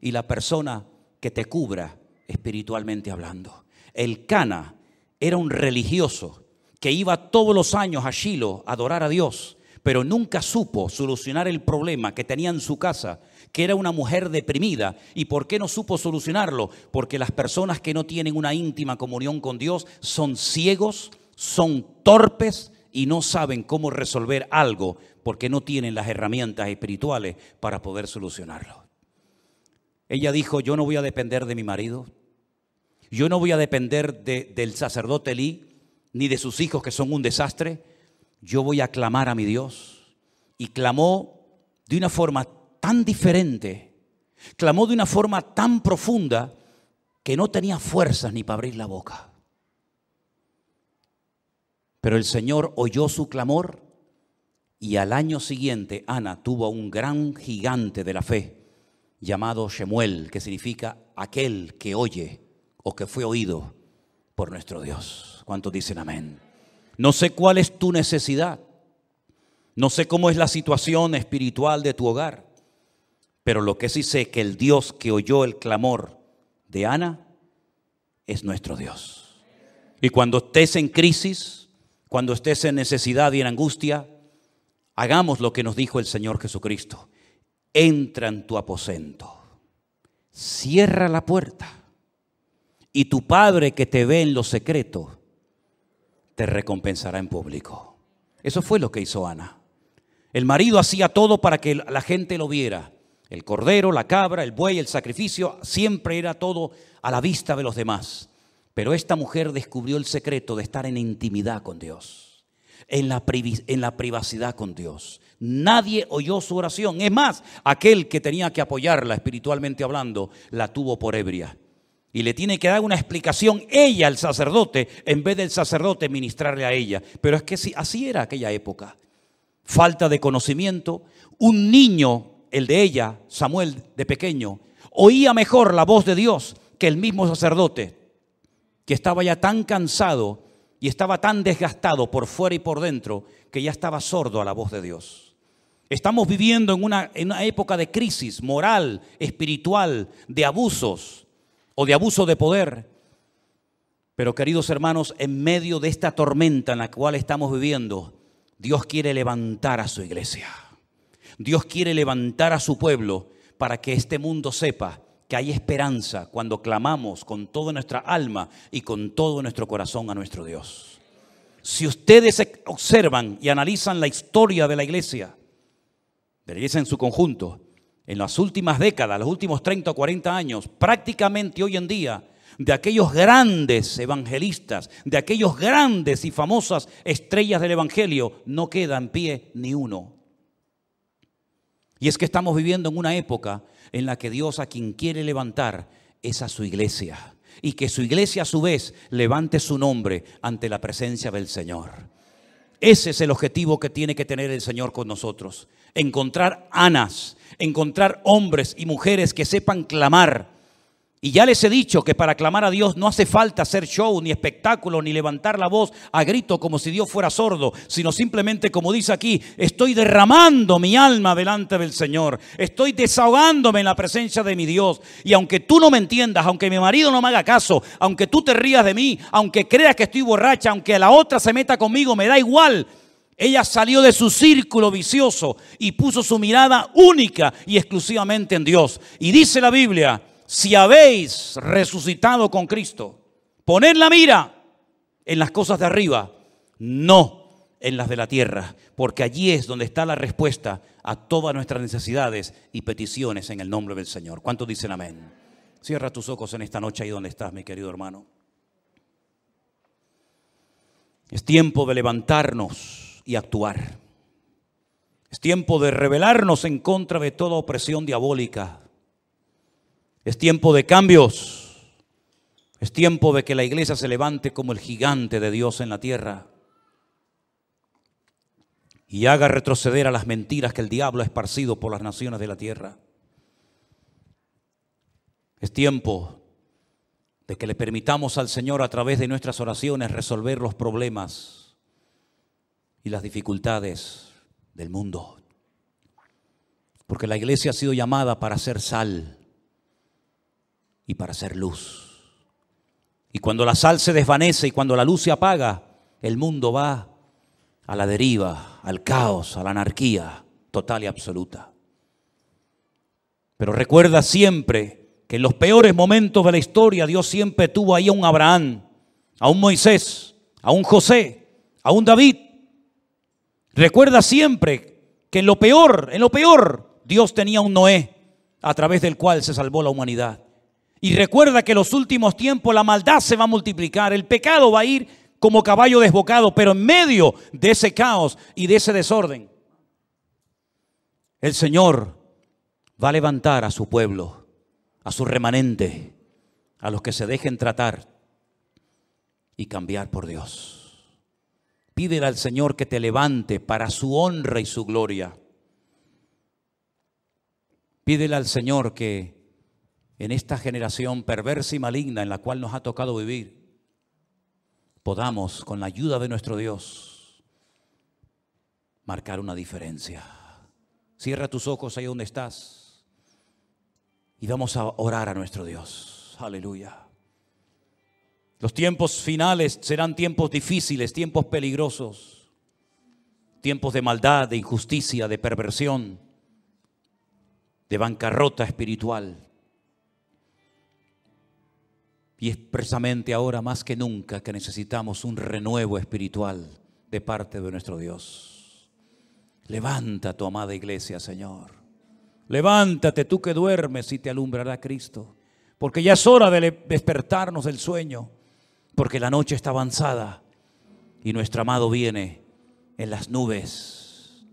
y la persona que te cubra espiritualmente hablando. El Cana era un religioso que iba todos los años a Shiloh a adorar a Dios, pero nunca supo solucionar el problema que tenía en su casa, que era una mujer deprimida. ¿Y por qué no supo solucionarlo? Porque las personas que no tienen una íntima comunión con Dios son ciegos, son torpes y no saben cómo resolver algo porque no tienen las herramientas espirituales para poder solucionarlo. Ella dijo, yo no voy a depender de mi marido, yo no voy a depender del sacerdote Lee, ni de sus hijos que son un desastre, yo voy a clamar a mi Dios. Y clamó de una forma tan diferente, clamó de una forma tan profunda que no tenía fuerzas ni para abrir la boca. Pero el Señor oyó su clamor y al año siguiente Ana tuvo un gran gigante de la fe llamado Shemuel, que significa aquel que oye o que fue oído por nuestro Dios. ¿Cuántos dicen amén? No sé cuál es tu necesidad. No sé cómo es la situación espiritual de tu hogar. Pero lo que sí sé que el Dios que oyó el clamor de Ana es nuestro Dios. Y cuando estés en crisis, cuando estés en necesidad y en angustia, hagamos lo que nos dijo el Señor Jesucristo. Entra en tu aposento, cierra la puerta y tu Padre que te ve en lo secreto te recompensará en público. Eso fue lo que hizo Ana. El marido hacía todo para que la gente lo viera. El cordero, la cabra, el buey, el sacrificio, siempre era todo a la vista de los demás. Pero esta mujer descubrió el secreto de estar en intimidad con Dios, en la, en la privacidad con Dios. Nadie oyó su oración. Es más, aquel que tenía que apoyarla espiritualmente hablando, la tuvo por ebria y le tiene que dar una explicación ella al sacerdote en vez del sacerdote ministrarle a ella. Pero es que así era aquella época. Falta de conocimiento. Un niño, el de ella, Samuel de pequeño, oía mejor la voz de Dios que el mismo sacerdote, que estaba ya tan cansado y estaba tan desgastado por fuera y por dentro que ya estaba sordo a la voz de Dios. Estamos viviendo en una, en una época de crisis moral, espiritual, de abusos o de abuso de poder. Pero queridos hermanos, en medio de esta tormenta en la cual estamos viviendo, Dios quiere levantar a su iglesia. Dios quiere levantar a su pueblo para que este mundo sepa que hay esperanza cuando clamamos con toda nuestra alma y con todo nuestro corazón a nuestro Dios. Si ustedes observan y analizan la historia de la iglesia, de la iglesia en su conjunto, en las últimas décadas, los últimos 30 o 40 años, prácticamente hoy en día, de aquellos grandes evangelistas, de aquellos grandes y famosas estrellas del Evangelio, no queda en pie ni uno. Y es que estamos viviendo en una época en la que Dios a quien quiere levantar es a su iglesia. Y que su iglesia a su vez levante su nombre ante la presencia del Señor. Ese es el objetivo que tiene que tener el Señor con nosotros. Encontrar anas encontrar hombres y mujeres que sepan clamar. Y ya les he dicho que para clamar a Dios no hace falta hacer show, ni espectáculo, ni levantar la voz a grito como si Dios fuera sordo, sino simplemente como dice aquí, estoy derramando mi alma delante del Señor, estoy desahogándome en la presencia de mi Dios. Y aunque tú no me entiendas, aunque mi marido no me haga caso, aunque tú te rías de mí, aunque creas que estoy borracha, aunque la otra se meta conmigo, me da igual, ella salió de su círculo vicioso y puso su mirada única y exclusivamente en Dios. Y dice la Biblia, si habéis resucitado con Cristo, poned la mira en las cosas de arriba, no en las de la tierra, porque allí es donde está la respuesta a todas nuestras necesidades y peticiones en el nombre del Señor. ¿Cuántos dicen amén? Cierra tus ojos en esta noche ahí donde estás, mi querido hermano. Es tiempo de levantarnos y actuar. Es tiempo de rebelarnos en contra de toda opresión diabólica. Es tiempo de cambios. Es tiempo de que la iglesia se levante como el gigante de Dios en la tierra y haga retroceder a las mentiras que el diablo ha esparcido por las naciones de la tierra. Es tiempo de que le permitamos al Señor a través de nuestras oraciones resolver los problemas y las dificultades del mundo. Porque la iglesia ha sido llamada para ser sal y para ser luz. Y cuando la sal se desvanece y cuando la luz se apaga, el mundo va a la deriva, al caos, a la anarquía total y absoluta. Pero recuerda siempre que en los peores momentos de la historia Dios siempre tuvo ahí a un Abraham, a un Moisés, a un José, a un David. Recuerda siempre que en lo peor, en lo peor, Dios tenía un Noé a través del cual se salvó la humanidad. Y recuerda que en los últimos tiempos la maldad se va a multiplicar, el pecado va a ir como caballo desbocado, pero en medio de ese caos y de ese desorden, el Señor va a levantar a su pueblo, a su remanente, a los que se dejen tratar y cambiar por Dios. Pídele al Señor que te levante para su honra y su gloria. Pídele al Señor que en esta generación perversa y maligna en la cual nos ha tocado vivir, podamos, con la ayuda de nuestro Dios, marcar una diferencia. Cierra tus ojos ahí donde estás y vamos a orar a nuestro Dios. Aleluya. Los tiempos finales serán tiempos difíciles, tiempos peligrosos, tiempos de maldad, de injusticia, de perversión, de bancarrota espiritual. Y es precisamente ahora más que nunca que necesitamos un renuevo espiritual de parte de nuestro Dios. Levanta tu amada iglesia, Señor. Levántate tú que duermes y te alumbrará Cristo. Porque ya es hora de despertarnos del sueño. Porque la noche está avanzada y nuestro amado viene en las nubes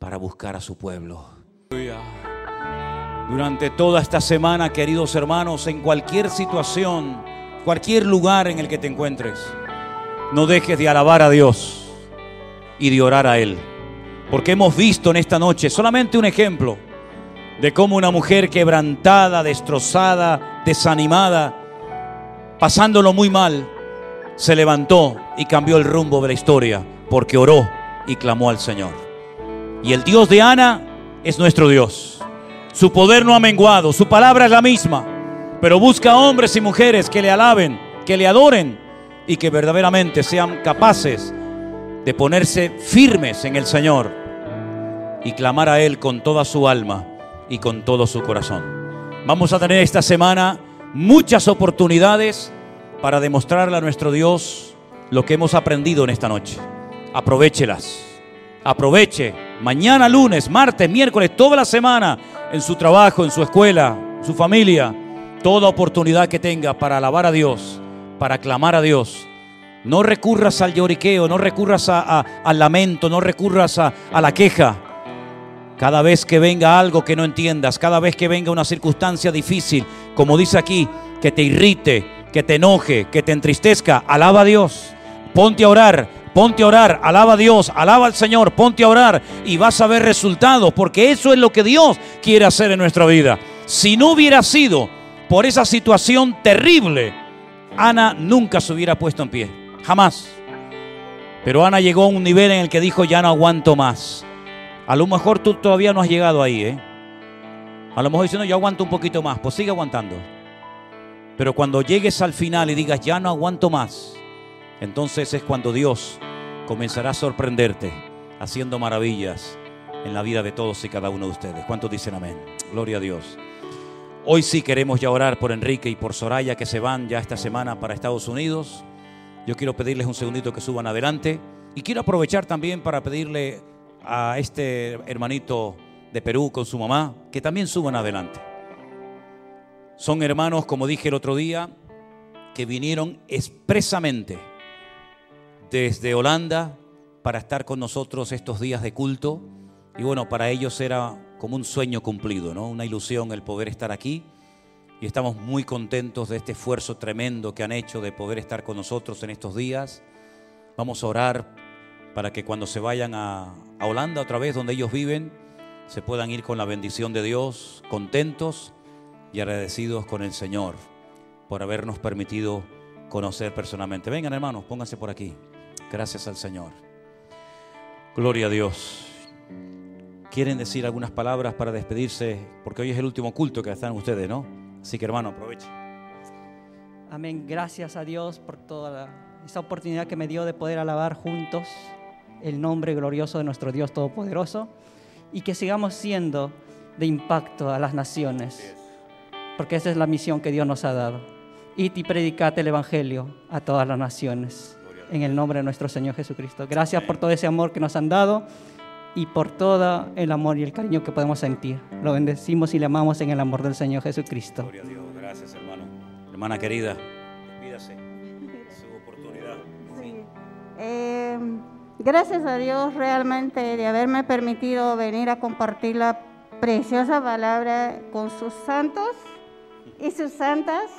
para buscar a su pueblo. Durante toda esta semana, queridos hermanos, en cualquier situación, cualquier lugar en el que te encuentres, no dejes de alabar a Dios y de orar a Él. Porque hemos visto en esta noche solamente un ejemplo de cómo una mujer quebrantada, destrozada, desanimada, pasándolo muy mal, se levantó y cambió el rumbo de la historia porque oró y clamó al Señor. Y el Dios de Ana es nuestro Dios. Su poder no ha menguado, su palabra es la misma, pero busca hombres y mujeres que le alaben, que le adoren y que verdaderamente sean capaces de ponerse firmes en el Señor y clamar a Él con toda su alma y con todo su corazón. Vamos a tener esta semana muchas oportunidades para demostrarle a nuestro Dios lo que hemos aprendido en esta noche. Aprovechelas. Aproveche mañana, lunes, martes, miércoles, toda la semana en su trabajo, en su escuela, su familia, toda oportunidad que tenga para alabar a Dios, para clamar a Dios. No recurras al lloriqueo, no recurras al lamento, no recurras a, a la queja. Cada vez que venga algo que no entiendas, cada vez que venga una circunstancia difícil, como dice aquí, que te irrite, que te enoje, que te entristezca, alaba a Dios. Ponte a orar, Ponte a orar, alaba a Dios, alaba al Señor, ponte a orar y vas a ver resultados, porque eso es lo que Dios quiere hacer en nuestra vida. Si no hubiera sido por esa situación terrible, Ana nunca se hubiera puesto en pie, jamás. Pero Ana llegó a un nivel en el que dijo, ya no aguanto más. A lo mejor tú todavía no has llegado ahí, ¿eh? A lo mejor diciendo, yo aguanto un poquito más, pues sigue aguantando. Pero cuando llegues al final y digas, ya no aguanto más, entonces es cuando Dios comenzará a sorprenderte haciendo maravillas en la vida de todos y cada uno de ustedes. ¿Cuántos dicen amén? Gloria a Dios. Hoy sí queremos ya orar por Enrique y por Soraya que se van ya esta semana para Estados Unidos. Yo quiero pedirles un segundito que suban adelante y quiero aprovechar también para pedirle a este hermanito de Perú con su mamá que también suban adelante. Son hermanos, como dije el otro día, que vinieron expresamente desde Holanda para estar con nosotros estos días de culto. Y bueno, para ellos era como un sueño cumplido, ¿no? Una ilusión el poder estar aquí. Y estamos muy contentos de este esfuerzo tremendo que han hecho de poder estar con nosotros en estos días. Vamos a orar para que cuando se vayan a, a Holanda otra vez, donde ellos viven, se puedan ir con la bendición de Dios, contentos y agradecidos con el Señor por habernos permitido conocer personalmente. Vengan hermanos, pónganse por aquí. Gracias al Señor. Gloria a Dios. ¿Quieren decir algunas palabras para despedirse? Porque hoy es el último culto que están ustedes, ¿no? Así que hermano, aprovechen. Amén. Gracias a Dios por toda esta oportunidad que me dio de poder alabar juntos el nombre glorioso de nuestro Dios Todopoderoso y que sigamos siendo de impacto a las naciones, porque esa es la misión que Dios nos ha dado. Id y predicate el Evangelio a todas las naciones, en el nombre de nuestro Señor Jesucristo. Gracias por todo ese amor que nos han dado y por todo el amor y el cariño que podemos sentir. Lo bendecimos y le amamos en el amor del Señor Jesucristo. Gloria a Dios. Gracias, hermano. Hermana querida, despídase. Su oportunidad. Eh, gracias a Dios realmente de haberme permitido venir a compartir la preciosa palabra con sus santos y sus santas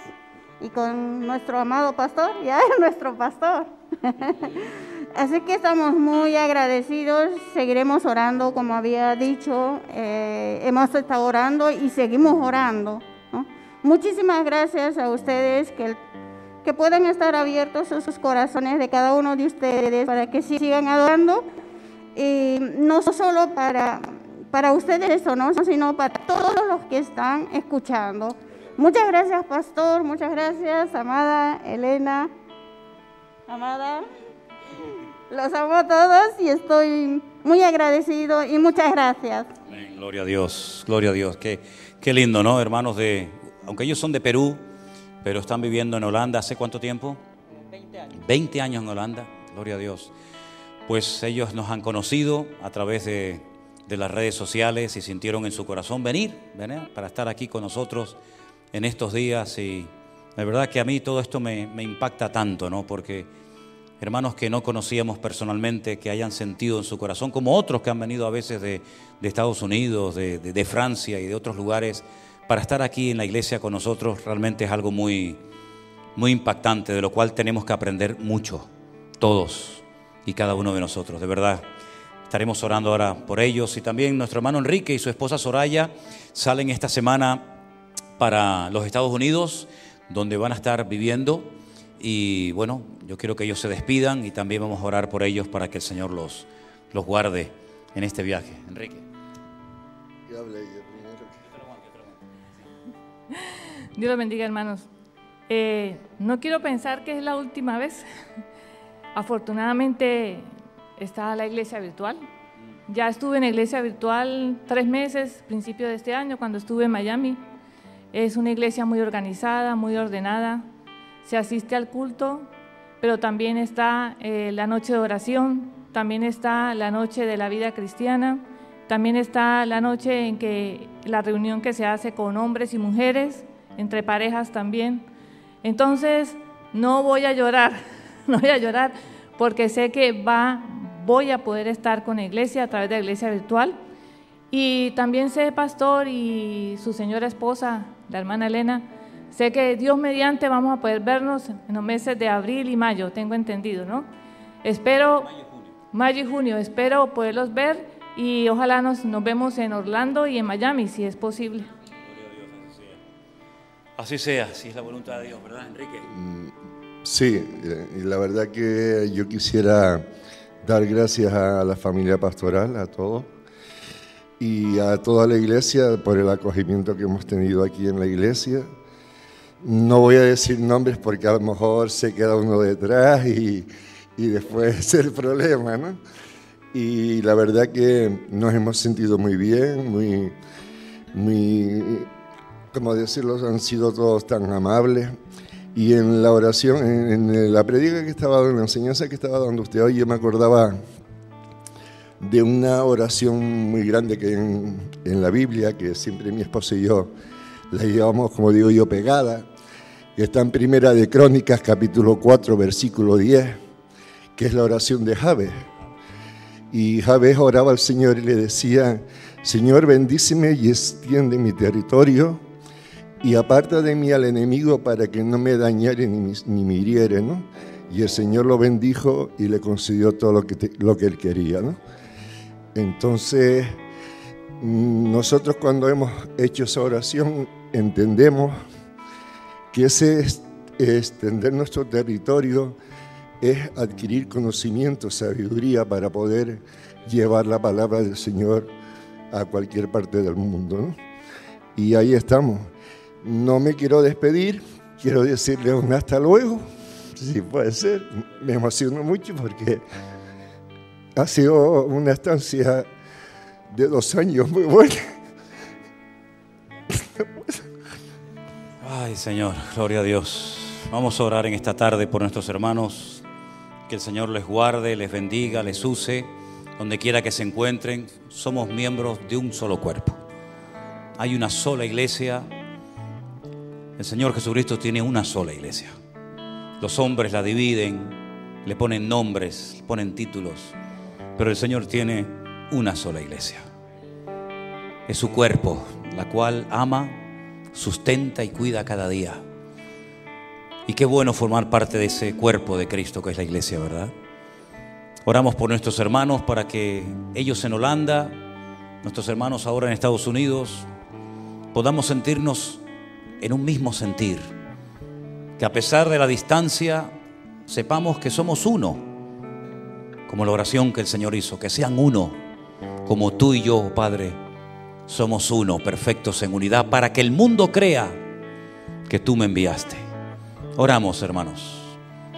y con nuestro amado pastor, ya es nuestro pastor. Así que estamos muy agradecidos, seguiremos orando como había dicho, eh, hemos estado orando y seguimos orando. ¿no? Muchísimas gracias a ustedes que, que pueden estar abiertos sus corazones de cada uno de ustedes para que sigan adorando y no solo para, para ustedes, ¿no? sino para todos los que están escuchando. Muchas gracias, pastor, muchas gracias, amada Elena, amada. Los amo a todos y estoy muy agradecido y muchas gracias. Amén. Gloria a Dios, gloria a Dios. Qué, qué lindo, ¿no? Hermanos de, aunque ellos son de Perú, pero están viviendo en Holanda hace cuánto tiempo? 20 años. 20 años en Holanda, gloria a Dios. Pues ellos nos han conocido a través de, de las redes sociales y sintieron en su corazón venir, ¿verdad? para estar aquí con nosotros en estos días. Y la verdad que a mí todo esto me, me impacta tanto, ¿no? Porque hermanos que no conocíamos personalmente, que hayan sentido en su corazón, como otros que han venido a veces de, de Estados Unidos, de, de, de Francia y de otros lugares, para estar aquí en la iglesia con nosotros, realmente es algo muy, muy impactante, de lo cual tenemos que aprender mucho, todos y cada uno de nosotros, de verdad. Estaremos orando ahora por ellos y también nuestro hermano Enrique y su esposa Soraya salen esta semana para los Estados Unidos, donde van a estar viviendo. Y bueno, yo quiero que ellos se despidan y también vamos a orar por ellos para que el Señor los, los guarde en este viaje. Enrique. Dios los bendiga, hermanos. Eh, no quiero pensar que es la última vez. Afortunadamente está la iglesia virtual. Ya estuve en la iglesia virtual tres meses, principio de este año, cuando estuve en Miami. Es una iglesia muy organizada, muy ordenada. Se asiste al culto, pero también está eh, la noche de oración, también está la noche de la vida cristiana, también está la noche en que la reunión que se hace con hombres y mujeres, entre parejas también. Entonces, no voy a llorar, no voy a llorar, porque sé que va, voy a poder estar con la iglesia a través de la iglesia virtual. Y también sé, pastor y su señora esposa, la hermana Elena, sé que Dios mediante vamos a poder vernos en los meses de abril y mayo, tengo entendido, ¿no? Espero, mayo y junio, espero poderlos ver y ojalá nos, nos vemos en Orlando y en Miami, si es posible. Así sea, si es la voluntad de Dios, ¿verdad, Enrique? Sí, eh, y la verdad que yo quisiera dar gracias a la familia pastoral, a todos, y a toda la iglesia por el acogimiento que hemos tenido aquí en la iglesia. No voy a decir nombres porque a lo mejor se queda uno detrás y, y después es el problema, ¿no? Y la verdad que nos hemos sentido muy bien, muy, muy, como decirlo, han sido todos tan amables. Y en la oración, en, en la predica que estaba en la enseñanza que estaba dando usted hoy, yo me acordaba de una oración muy grande que en, la Biblia, que siempre mi esposa y yo la llevamos, como digo yo, pegada, que está en Primera de Crónicas, capítulo 4, versículo 10, que es la oración de Jabez. Y Jabez oraba al Señor y le decía, Señor, bendíceme y extiende mi territorio y aparta de mí al enemigo para que no me dañare ni, ni me hiriere. Y el Señor lo bendijo y le concedió todo lo que, lo que él quería. Entonces, nosotros cuando hemos hecho esa oración entendemos que ese extender nuestro territorio es adquirir conocimiento, sabiduría para poder llevar la palabra del Señor a cualquier parte del mundo. Y ahí estamos. No me quiero despedir, quiero decirle un hasta luego, si puede ser. Me emociono mucho porque ha sido una estancia de dos años muy buena. Ay, Señor, gloria a Dios. Vamos a orar en esta tarde por nuestros hermanos. Que el Señor les guarde, les bendiga, les use, donde quiera que se encuentren. Somos miembros de un solo cuerpo. Hay una sola iglesia. El Señor Jesucristo tiene una sola iglesia. Los hombres la dividen, le ponen nombres, le ponen títulos, pero el Señor tiene una sola iglesia. Es su cuerpo, la cual ama, sustenta y cuida cada día. Y qué bueno formar parte de ese cuerpo de Cristo que es la iglesia, ¿verdad? Oramos por nuestros hermanos para que ellos en Holanda, nuestros hermanos ahora en Estados Unidos, podamos sentirnos en un mismo sentir. Que a pesar de la distancia, sepamos que somos uno, como la oración que el Señor hizo, que sean uno, como tú y yo, Padre, somos uno, perfectos en unidad, para que el mundo crea que tú me enviaste. Oramos, hermanos.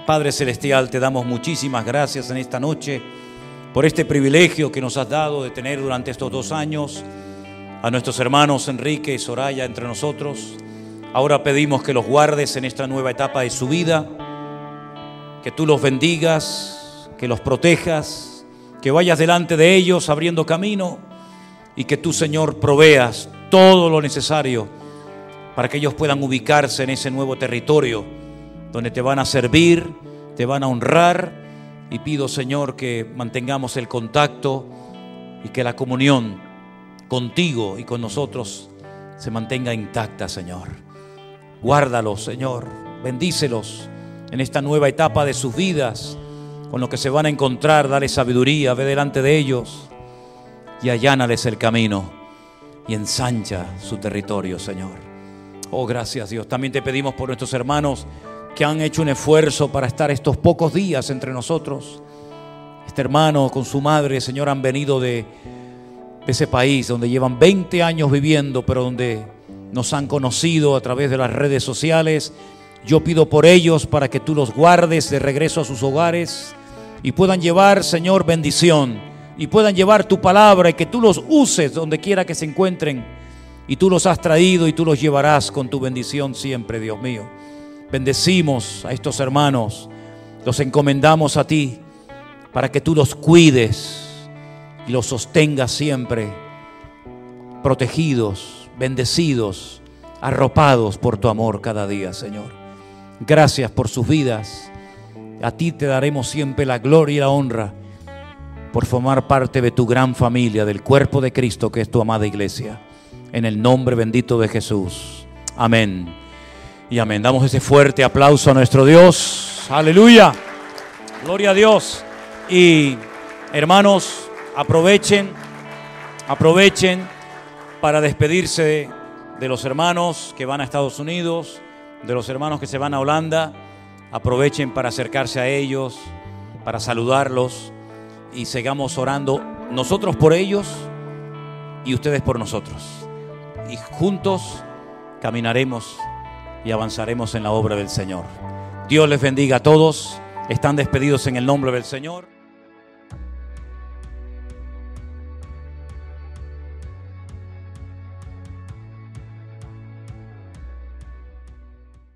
Padre Celestial, te damos muchísimas gracias en esta noche por este privilegio que nos has dado de tener durante estos dos años a nuestros hermanos Enrique y Soraya entre nosotros. Ahora pedimos que los guardes en esta nueva etapa de su vida, que tú los bendigas, que los protejas, que vayas delante de ellos abriendo camino y que tú, Señor, proveas todo lo necesario para que ellos puedan ubicarse en ese nuevo territorio donde te van a servir, te van a honrar. Y pido, Señor, que mantengamos el contacto y que la comunión contigo y con nosotros se mantenga intacta, Señor. Guárdalos, Señor. Bendícelos en esta nueva etapa de sus vidas, con lo que se van a encontrar. Dale sabiduría, ve delante de ellos y allánales el camino y ensancha su territorio, Señor. Oh, gracias Dios. También te pedimos por nuestros hermanos que han hecho un esfuerzo para estar estos pocos días entre nosotros. Este hermano con su madre, Señor, han venido de, ese país donde llevan 20 años viviendo, pero donde nos han conocido a través de las redes sociales. Yo pido por ellos para que tú los guardes de regreso a sus hogares y puedan llevar, Señor, bendición y puedan llevar tu palabra y que tú los uses donde quiera que se encuentren. Y tú los has traído y tú los llevarás con tu bendición siempre, Dios mío. Bendecimos a estos hermanos, los encomendamos a ti para que tú los cuides y los sostengas siempre, protegidos, bendecidos, arropados por tu amor cada día, Señor. Gracias por sus vidas. A ti te daremos siempre la gloria y la honra por formar parte de tu gran familia, del cuerpo de Cristo que es tu amada iglesia. En el nombre bendito de Jesús. Amén y amén. Damos ese fuerte aplauso a nuestro Dios. Aleluya. Gloria a Dios. Y hermanos, aprovechen, aprovechen para despedirse de, los hermanos que van a Estados Unidos, de los hermanos que se van a Holanda. Aprovechen para acercarse a ellos, para saludarlos y sigamos orando nosotros por ellos y ustedes por nosotros. Y juntos caminaremos y avanzaremos en la obra del Señor. Dios les bendiga a todos. Están despedidos en el nombre del Señor.